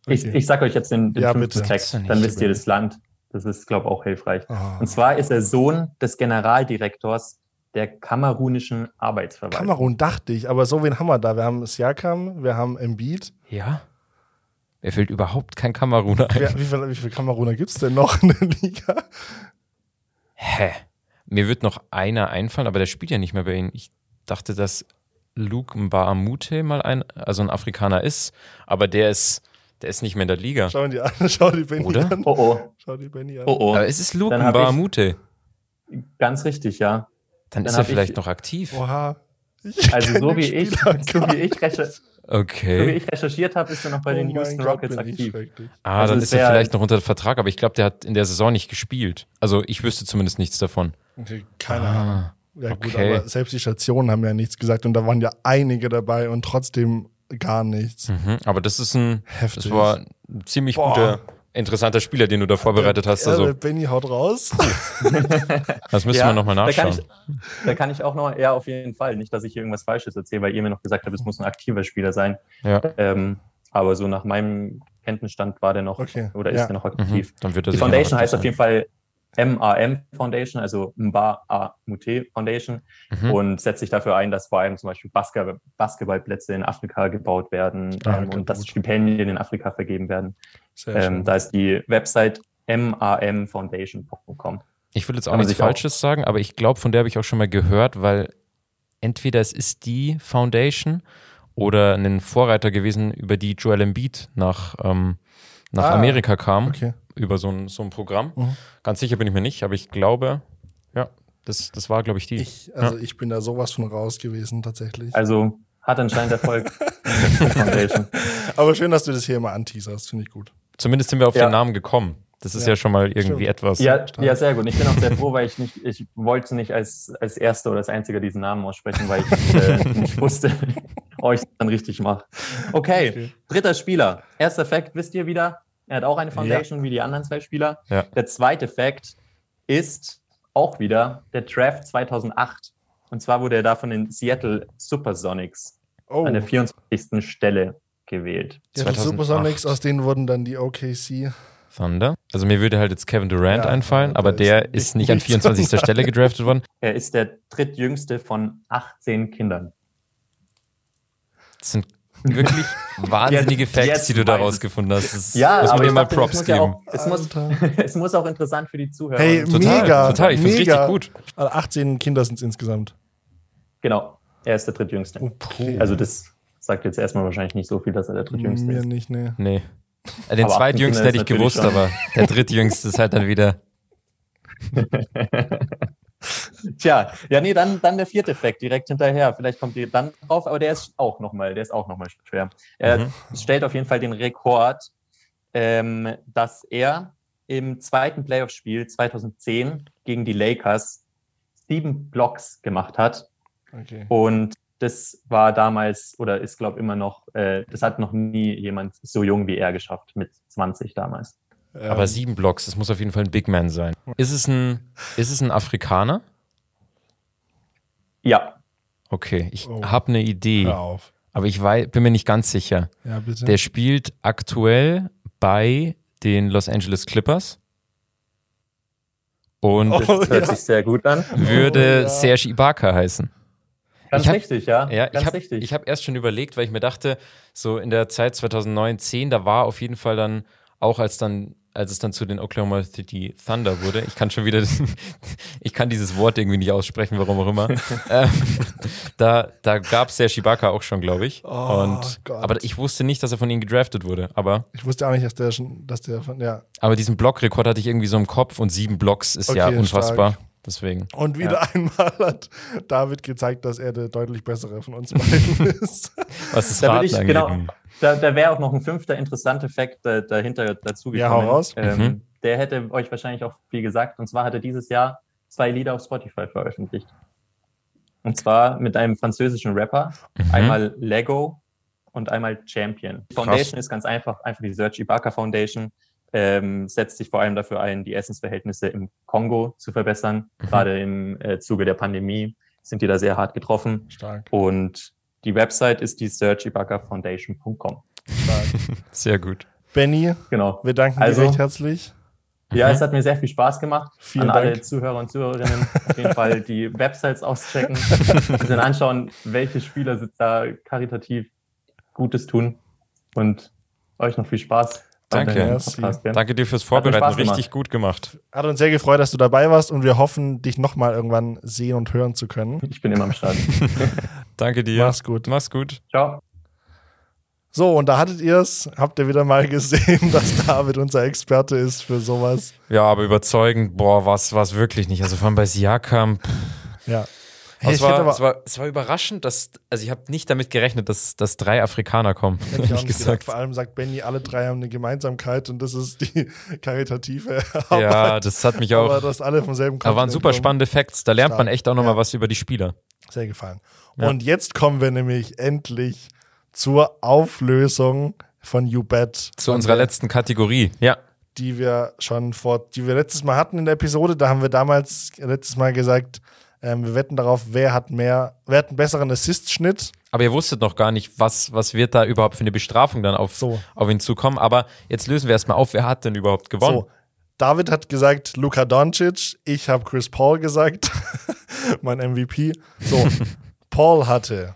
Ich, Okay. ich sag euch jetzt den, den Ja, fünften nicht. dann wisst ihr das Land. Das ist, glaube ich, auch hilfreich. Oh. Und zwar ist er Sohn des Generaldirektors der kamerunischen Arbeitsverwaltung. Kamerun dachte ich, aber so wen haben wir da? Wir haben Siakam, wir haben Embiid. Ja. Mir fällt überhaupt kein Kameruner ein. Wer, wie viele wie viel Kameruner gibt es denn noch in der Liga? Hä? Mir wird noch einer einfallen, aber der spielt ja nicht mehr bei ihnen. Ich dachte, dass Luke Mbaamute mal ein, also ein Afrikaner ist, aber der ist, der ist nicht mehr in der Liga. Schau die an, schau die Benny Oder? an. Oh oh, Schau die Benny an. oh oh. Aber es ist Luke Mbaamute. Ganz richtig, ja. Dann, dann ist er hab ich- vielleicht noch aktiv. Oha. Ich Also so wie ich, so wie ich, recher- so wie Okay. ich recherchiert habe, ist er noch bei Oh den Houston Gott, Rockets aktiv. Ah, Also dann ist er vielleicht noch unter Vertrag, aber ich glaube, der hat in der Saison nicht gespielt. Also ich wüsste zumindest nichts davon. Okay, keine Ahnung. Ah, Ja, gut, okay. aber selbst die Stationen haben ja nichts gesagt und da waren ja einige dabei und trotzdem gar nichts. mhm. Aber das ist ein, Heftig. das war ein ziemlich Boah. guter, interessanter Spieler, den du da vorbereitet hast. Ja, Also Benny haut raus. das müssen Ja, wir nochmal Da kann, nachschauen. ich, da kann ich auch noch, ja, auf jeden Fall. Nicht, dass ich hier irgendwas Falsches erzähle, weil ihr mir noch gesagt habt, es muss ein aktiver Spieler sein. Ja. Ähm, aber so nach meinem Kenntnisstand war der noch, Okay, oder ist ja. der noch Mhm. aktiv. Dann wird er Die Foundation heißt aktiv auf jeden Fall MAM Foundation, also Mba A Mute Foundation Mhm. und setzt sich dafür ein, dass vor allem zum Beispiel Basketball, Basketballplätze in Afrika gebaut werden Stark, ähm, und dass. Stipendien in Afrika vergeben werden. Ähm, da ist die Website mamfoundation.com. Ich will jetzt auch nichts sich auch- Falsches sagen, aber ich glaube, von der habe ich auch schon mal gehört, weil entweder es ist die Foundation oder ein Vorreiter gewesen, über die Joel Embiid nach, ähm, nach Ah, Amerika kam, Okay. Über so ein, so ein Programm. Mhm. Ganz sicher bin ich mir nicht, aber ich glaube, ja, das, das war, glaube ich, die. Ich, also ich bin da sowas von raus gewesen tatsächlich. Also hat anscheinend Erfolg. Aber schön, dass du das hier immer anteaserst, finde ich gut. Zumindest sind wir auf Ja. den Namen gekommen. Das ist Ja, ja, schon mal irgendwie stimmt. etwas. Ja, ja, sehr gut. Ich bin auch sehr froh, weil ich nicht, ich wollte nicht als, als Erster oder als Einziger diesen Namen aussprechen, weil ich äh, nicht wusste, ob ich es dann richtig mache. Okay, Okay. dritter Spieler. Erster Fact, wisst ihr wieder? Er hat auch eine Foundation wie die anderen zwei Spieler. Ja. Der zweite Fact ist auch wieder der Draft 2008. Und zwar wurde er da von den Seattle Supersonics Oh, an der 24. Stelle gewählt. die 2008. Supersonics, aus denen wurden dann die OKC. Thunder. Also mir würde halt jetzt Kevin Durant Ja, einfallen, aber der der ist ist nicht an nicht 24. Thunder. Stelle gedraftet worden. Er ist der drittjüngste von 18 Kindern. Das sind wirklich wahnsinnige Jetzt- Facts, jetzt die du da rausgefunden hast. Das Ja, muss man aber dir mal dachte, Props es muss ja geben. auch, es, muss, es muss auch interessant für die Zuhörer. Hey, und- Total, mega. total. Ich find's mega. richtig gut. Also 18 Kinder sind es insgesamt. Genau, er ist der drittjüngste. Okay. Also das sagt jetzt erstmal wahrscheinlich nicht so viel, dass er der drittjüngste Mir ist. nicht, ne. Nee. Äh, Den Aber zweitjüngsten 18 hätte ich gewusst, schon- aber der drittjüngste ist halt dann wieder. Tja, ja, nee, dann, dann der vierte Fact direkt hinterher. Vielleicht kommt ihr dann drauf, aber der ist auch nochmal, der ist auch nochmal schwer. Er Mhm. stellt auf jeden Fall den Rekord, ähm, dass er im zweiten Playoff-Spiel 2010 gegen die Lakers sieben Blocks gemacht hat. Okay. Und das war damals oder ist, glaube immer noch, äh, das hat noch nie jemand so jung wie er geschafft, mit 20 damals. Aber Ähm, sieben Blocks, das muss auf jeden Fall ein Big Man sein. Ist es ein, ist es ein Afrikaner? Ja, Okay, ich Oh. habe eine Idee, Hör auf. aber ich wei- bin mir nicht ganz sicher. Ja, bitte. Der spielt aktuell bei den Los Angeles Clippers und das Oh, hört ja. sich sehr gut an. würde Oh, ja. Serge Ibaka heißen. Ganz Ich hab- richtig, ja. Ja, Ganz ich habe richtig. ich hab erst schon überlegt, weil ich mir dachte, so in der Zeit 2009, 10, da war auf jeden Fall dann, auch als dann, als es dann zu den Oklahoma City Thunder wurde, ich kann schon wieder, ich kann dieses Wort irgendwie nicht aussprechen, warum auch immer. ähm, da da gab es Serge Ibaka auch schon, glaube ich. Oh, Und, Gott. aber ich wusste nicht, dass er von ihnen gedraftet wurde. Aber, Ich wusste auch nicht, dass der schon, dass der von, ja. aber diesen Blockrekord hatte ich irgendwie so im Kopf und sieben Blocks ist ja Okay, unfassbar. stark. Deswegen. Und wieder einmal hat David gezeigt, dass er der deutlich bessere von uns beiden ist. Was das Da Raten ich, angeht. genau, da, da wäre auch noch ein fünfter interessanter Fact äh, dahinter dazu Ja, gekommen. hau raus. Ähm, Mhm. Der hätte euch wahrscheinlich auch viel gesagt. Und zwar hat er dieses Jahr zwei Lieder auf Spotify veröffentlicht. Und zwar mit einem französischen Rapper. Mhm. Einmal Lego und einmal Champion. Die Foundation ist ganz einfach, einfach die Serge Ibaka Foundation. Ähm, setzt sich vor allem dafür ein, die Essensverhältnisse im Kongo zu verbessern. Mhm. Gerade im äh, Zuge der Pandemie sind die da sehr hart getroffen. Stark, Und die Website ist die searchibakafoundation.com. stark. Sehr gut. Benny, Genau. wir danken Also- dir recht herzlich. Ja, Mhm. es hat mir sehr viel Spaß gemacht. Vielen An alle Dank. Zuhörer und Zuhörerinnen auf jeden Fall die Websites auschecken, und dann anschauen, welche Spieler sind da karitativ Gutes tun. Und euch noch viel Spaß. Danke. Danke dir fürs Vorbereiten. Richtig gut gemacht. Hat uns sehr gefreut, dass du dabei warst und wir hoffen, dich nochmal irgendwann sehen und hören zu können. Ich bin immer am Start. Danke dir. Mach's gut. Mach's gut. Ciao. So, und da hattet ihr es. Habt ihr wieder mal gesehen, dass David unser Experte ist für sowas. Ja, aber überzeugend, boah, was was wirklich nicht. Also vor allem bei Siakam. pff. Ja. Aber Hey, es, war, aber- es, war, es war überraschend, dass, also ich habe nicht damit gerechnet, dass, dass drei Afrikaner kommen, Hätte ich auch nicht gedacht. gesagt. Vor allem sagt Benny, alle drei haben eine Gemeinsamkeit und das ist die karitative Arbeit. Ja, das hat mich aber auch, dass alle vom selben da waren Kontinent super kommen. spannende Facts. Da lernt man echt auch nochmal Ja. was über die Spieler. Sehr gefallen. Ja. Und jetzt kommen wir nämlich endlich zur Auflösung von You Bet. Zu unserer letzten Kategorie. Ja. die wir schon vor, die wir letztes Mal hatten in der Episode. Da haben wir damals letztes Mal gesagt, ähm, wir wetten darauf, wer hat mehr, wer hat einen besseren Assist-Schnitt. Aber ihr wusstet noch gar nicht, was, was wird da überhaupt für eine Bestrafung dann auf, So. auf ihn zukommen. Aber jetzt lösen wir erstmal auf, wer hat denn überhaupt gewonnen? So, David hat gesagt Luka Doncic, ich habe Chris Paul gesagt, mein MVP. So, Paul hatte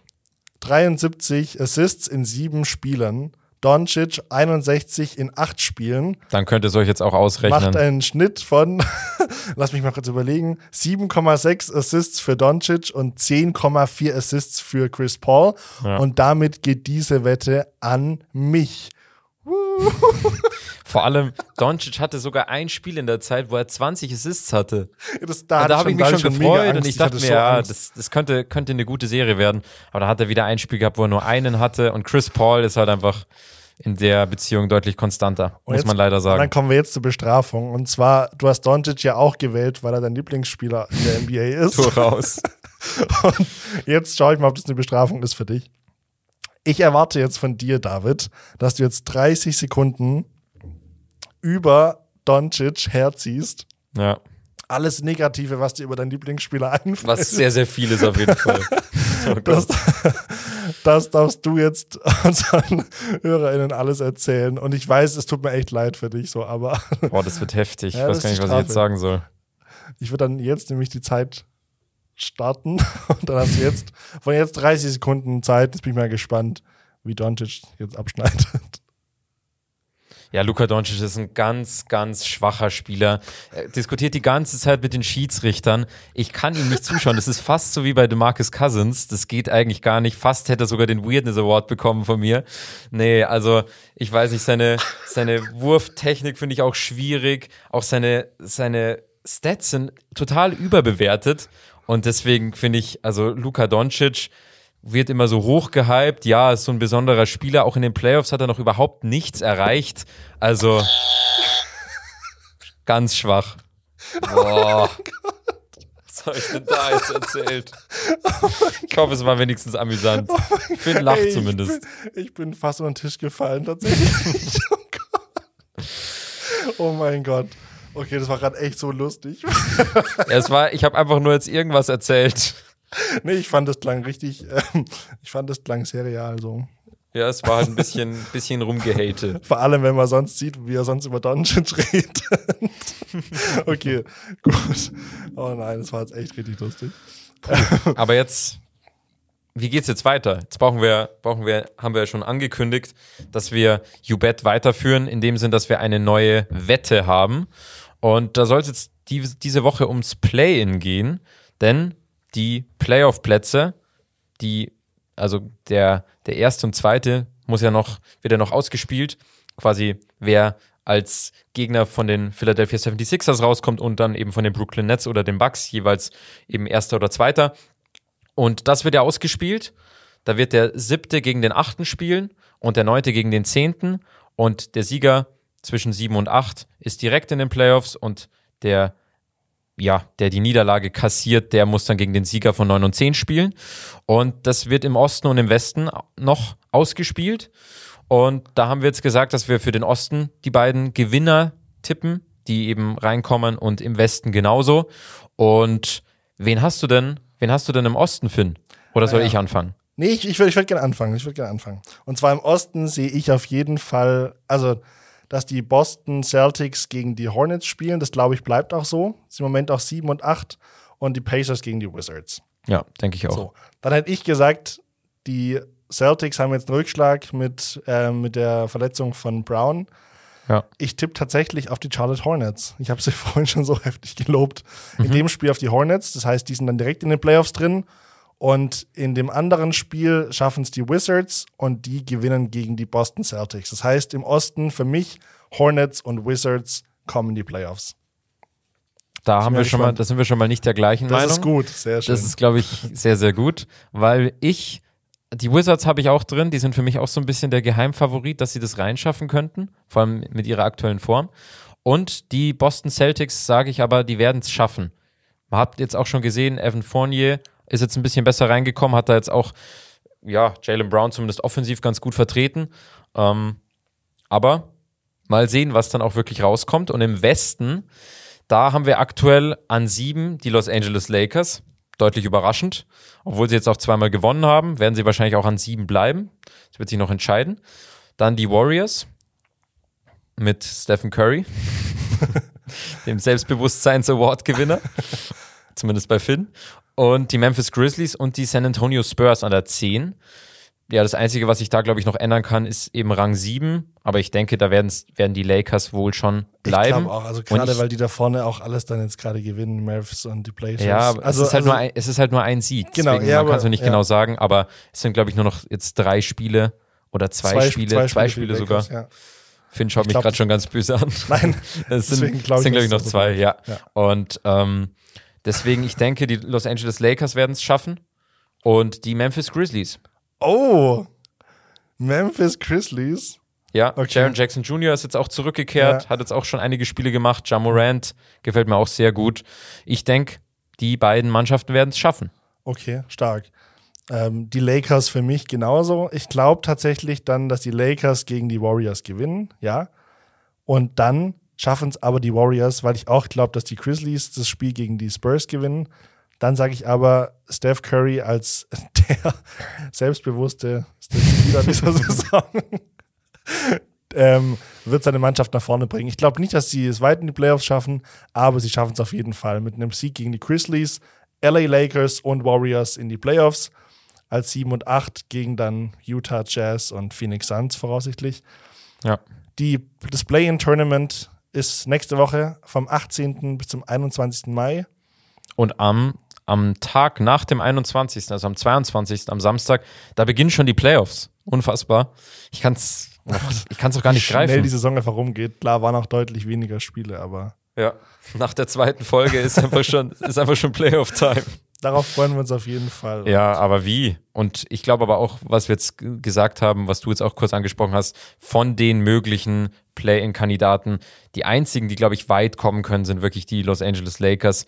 73 Assists in sieben Spielen, Doncic 61 in acht Spielen, Dann könnt ihr es euch jetzt auch ausrechnen. macht einen Schnitt von, lass mich mal kurz überlegen, 7,6 Assists für Doncic und 10,4 Assists für Chris Paul. Ja. Und damit geht diese Wette an mich. Vor allem, Doncic hatte sogar ein Spiel in der Zeit, wo er 20 Assists hatte. Das, Da, da habe ich mich schon gefreut und ich dachte hatte mir, so ja, das, das könnte, könnte eine gute Serie werden. Aber da hat er wieder ein Spiel gehabt, wo er nur einen hatte und Chris Paul ist halt einfach, in der Beziehung deutlich konstanter, Und muss jetzt- man leider Und dann sagen. kommen wir jetzt zur Bestrafung. Und zwar, du hast Doncic ja auch gewählt, weil er dein Lieblingsspieler in der NBA ist. Tor raus. Und jetzt schaue ich mal, ob das eine Bestrafung ist für dich. Ich erwarte jetzt von dir, David, dass du jetzt 30 Sekunden über Doncic herziehst. Ja. Alles Negative, was dir über deinen Lieblingsspieler einfällt. Was sehr, sehr viel ist auf jeden Fall. Oh Das, das darfst du jetzt unseren HörerInnen alles erzählen. Und ich weiß, es tut mir echt leid für dich so, aber Boah, das wird heftig. Ich Ja, weiß das gar nicht, was ich jetzt sagen soll. ich würde dann jetzt nämlich die Zeit starten. Und dann hast du jetzt von jetzt 30 Sekunden Zeit. Jetzt bin ich mal gespannt, wie Doncic jetzt abschneidet. Ja, Luka Doncic ist ein ganz, ganz schwacher Spieler. Er diskutiert die ganze Zeit mit den Schiedsrichtern. Ich kann ihm nicht zuschauen. Das ist fast so wie bei DeMarcus Cousins. Das geht eigentlich gar nicht. Fast hätte er sogar den Weirdness Award bekommen von mir. Nee, also ich weiß nicht, seine, seine Wurftechnik finde ich auch schwierig. Auch seine, seine Stats sind total überbewertet. Und deswegen finde ich, also Luka Doncic wird immer so hoch gehypt. Ja, ist so ein besonderer Spieler. Auch in den Playoffs hat er noch überhaupt nichts erreicht. Also ganz schwach. Boah. Was habe ich denn da jetzt erzählt? Ich hoffe, es war wenigstens amüsant. Finn lacht Ey, zumindest. Ich bin, ich bin fast unter den Tisch gefallen, tatsächlich. oh Gott. Oh mein Gott. Okay, das war gerade echt so lustig. Ja, es war, ich habe einfach nur jetzt irgendwas erzählt. nee, ich fand das klang richtig, ähm, ich fand das klang sehr real so. Ja, es war halt ein bisschen, bisschen rumgehatet. Vor allem, wenn man sonst sieht, wie er sonst über Doncic redet. okay, gut. Oh nein, das war jetzt echt richtig lustig. Aber jetzt, wie geht's jetzt weiter? Jetzt brauchen wir, brauchen wir, haben wir ja schon angekündigt, dass wir YouBet weiterführen, in dem Sinn, dass wir eine neue Wette haben. Und da soll es jetzt die, diese Woche ums Play-In gehen, denn die Playoff-Plätze, die, also der, der erste und zweite muss ja noch, wird ja noch ausgespielt. Quasi, wer als Gegner von den Philadelphia 76ers rauskommt und dann eben von den Brooklyn Nets oder den Bucks, jeweils eben erster oder zweiter. Und das wird ja ausgespielt. Da wird der siebte gegen den achten spielen und der neunte gegen den zehnten. Und der Sieger zwischen sieben und acht ist direkt in den Playoffs und der, ja, der die Niederlage kassiert, der muss dann gegen den Sieger von neun und zehn spielen. Und das wird im Osten und im Westen noch ausgespielt. Und da haben wir jetzt gesagt, dass wir für den Osten die beiden Gewinner tippen, die eben reinkommen und im Westen genauso. Und wen hast du denn, wen hast du denn im Osten, Finn? Oder soll Ja. ich anfangen? Nee, ich, ich würde ich würd gerne anfangen. Ich würde gerne anfangen. Und zwar im Osten sehe ich auf jeden Fall, also, dass die Boston Celtics gegen die Hornets spielen, das glaube ich bleibt auch so. Ist im Moment auch 7 und 8 und die Pacers gegen die Wizards. Ja, denke ich auch. So. Dann hätte ich gesagt, die Celtics haben jetzt einen Rückschlag mit, äh, mit der Verletzung von Brown. Ja. Ich tippe tatsächlich auf die Charlotte Hornets. Ich habe sie vorhin schon so heftig gelobt. In dem Spiel auf die Hornets, das heißt, die sind dann direkt in den Playoffs drin. Und in dem anderen Spiel schaffen es die Wizards und die gewinnen gegen die Boston Celtics. Das heißt, im Osten für mich Hornets und Wizards kommen in die Playoffs. Da haben wir schon mal, da sind wir schon mal nicht der gleichen Das Meinung. ist gut, sehr schön. Das ist, glaube ich, sehr, sehr gut, weil ich, die Wizards habe ich auch drin, die sind für mich auch so ein bisschen der Geheimfavorit, dass sie das reinschaffen könnten, vor allem mit ihrer aktuellen Form. Und die Boston Celtics, sage ich aber, die werden es schaffen. Man hat jetzt auch schon gesehen, Evan Fournier ist jetzt ein bisschen besser reingekommen, hat da jetzt auch, ja, Jalen Brown zumindest offensiv ganz gut vertreten. Ähm, aber mal sehen, was dann auch wirklich rauskommt. Und im Westen, da haben wir aktuell an sieben die Los Angeles Lakers. Deutlich überraschend. Obwohl sie jetzt auch zweimal gewonnen haben, werden sie wahrscheinlich auch an sieben bleiben. Das wird sich noch entscheiden. Dann die Warriors mit Stephen Curry, dem Selbstbewusstseins-Award-Gewinner. Zumindest bei Finn. Und die Memphis Grizzlies und die San Antonio Spurs an der 10. Ja, das Einzige, was ich da, glaube ich, noch ändern kann, ist eben Rang 7. Aber ich denke, da werden die Lakers wohl schon Ich bleiben. glaube auch, also gerade ich- weil die da vorne auch alles dann jetzt gerade gewinnen, Memphis und die Blazers. Ja, also, es, ist halt also, nur ein, es ist halt nur ein Sieg. Genau, Deswegen, ja, man kann es nicht ja. genau sagen, aber es sind, glaube ich, nur noch jetzt drei Spiele oder zwei, Spiele, zwei, für Spiele, die sogar. Lakers, Ja. Finn schaut Ich mich glaub, gerade schon ganz böse an. Nein, Es sind, glaube ich, sind, glaube ich, noch es zwei, so ja. Ja. Und ähm, deswegen, ich denke, die Los Angeles Lakers werden es schaffen und die Memphis Grizzlies. Oh, Memphis Grizzlies. Ja, Okay. Jaron Jackson Jr. ist jetzt auch zurückgekehrt, Ja. hat jetzt auch schon einige Spiele gemacht. Ja Morant gefällt mir auch sehr gut. Ich denke, die beiden Mannschaften werden es schaffen. Okay, stark. Ähm, die Lakers für mich genauso. Ich glaube tatsächlich dann, dass die Lakers gegen die Warriors gewinnen, ja. Und dann schaffen es aber die Warriors, weil ich auch glaube, dass die Grizzlies das Spiel gegen die Spurs gewinnen. Dann sage ich aber, Steph Curry als der selbstbewusste Spieler dieser Saison ähm, wird seine Mannschaft nach vorne bringen. Ich glaube nicht, dass sie es weit in die Playoffs schaffen, aber sie schaffen es auf jeden Fall mit einem Sieg gegen die Grizzlies, LA Lakers und Warriors in die Playoffs als 7 und 8 gegen dann Utah Jazz und Phoenix Suns voraussichtlich. Ja. Die, das Play-in-Tournament ist nächste Woche vom 18. bis zum 21. Mai. Und am, am Tag nach dem 21., also am 22., am Samstag, da beginnen schon die Playoffs. Unfassbar. Ich kann es ich kann's auch gar nicht Wie schnell greifen. die Saison einfach rumgeht. Klar waren auch deutlich weniger Spiele, aber Ja. Nach der zweiten Folge ist einfach schon, ist einfach schon Playoff-Time. Darauf freuen wir uns auf jeden Fall. Ja, aber wie? Und ich glaube aber auch, was wir jetzt gesagt haben, was du jetzt auch kurz angesprochen hast, von den möglichen Play-in-Kandidaten, die einzigen, die, glaube ich, weit kommen können, sind wirklich die Los Angeles Lakers.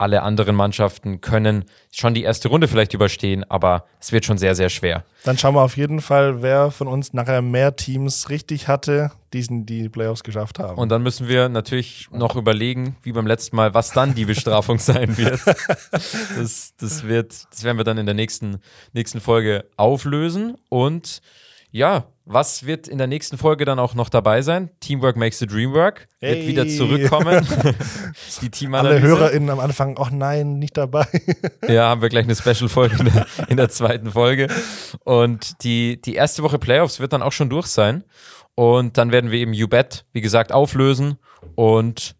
Alle anderen Mannschaften können schon die erste Runde vielleicht überstehen, aber es wird schon sehr, sehr schwer. Dann schauen wir auf jeden Fall, wer von uns nachher mehr Teams richtig hatte, die es in die Playoffs geschafft haben. Und dann müssen wir natürlich noch überlegen, wie beim letzten Mal, was dann die Bestrafung sein wird. Das, das wird, das werden wir dann in der nächsten, nächsten Folge auflösen. Und ja, was wird in der nächsten Folge dann auch noch dabei sein? Teamwork makes the dream work. Wird Hey. wieder zurückkommen. die Alle Teamanalyse. HörerInnen am Anfang, ach nein, nicht dabei. Ja, haben wir gleich eine Special-Folge in, der- in der zweiten Folge. Und die, die erste Woche Playoffs wird dann auch schon durch sein. Und dann werden wir eben You Bet, wie gesagt, auflösen. Und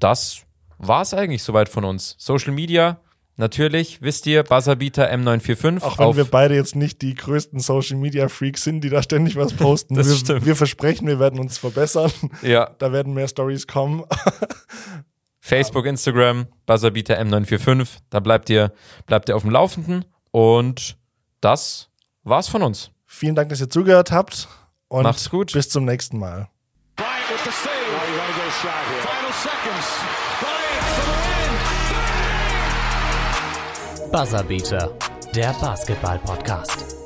das war's eigentlich soweit von uns. Social Media, natürlich, wisst ihr, Buzzerbeater M945. Auch wenn wir beide jetzt nicht die größten Social Media Freaks sind, die da ständig was posten. Das wir, stimmt. wir versprechen, wir werden uns verbessern. ja, Da werden mehr Stories kommen. Facebook, Instagram, Buzzerbeater M945. Da bleibt ihr, bleibt ihr auf dem Laufenden. Und das war's von uns. Vielen Dank, dass ihr zugehört habt. Und Macht's gut. bis zum nächsten Mal. Bryant with the save. Final seconds. Buzzerbeater, der Basketball-Podcast.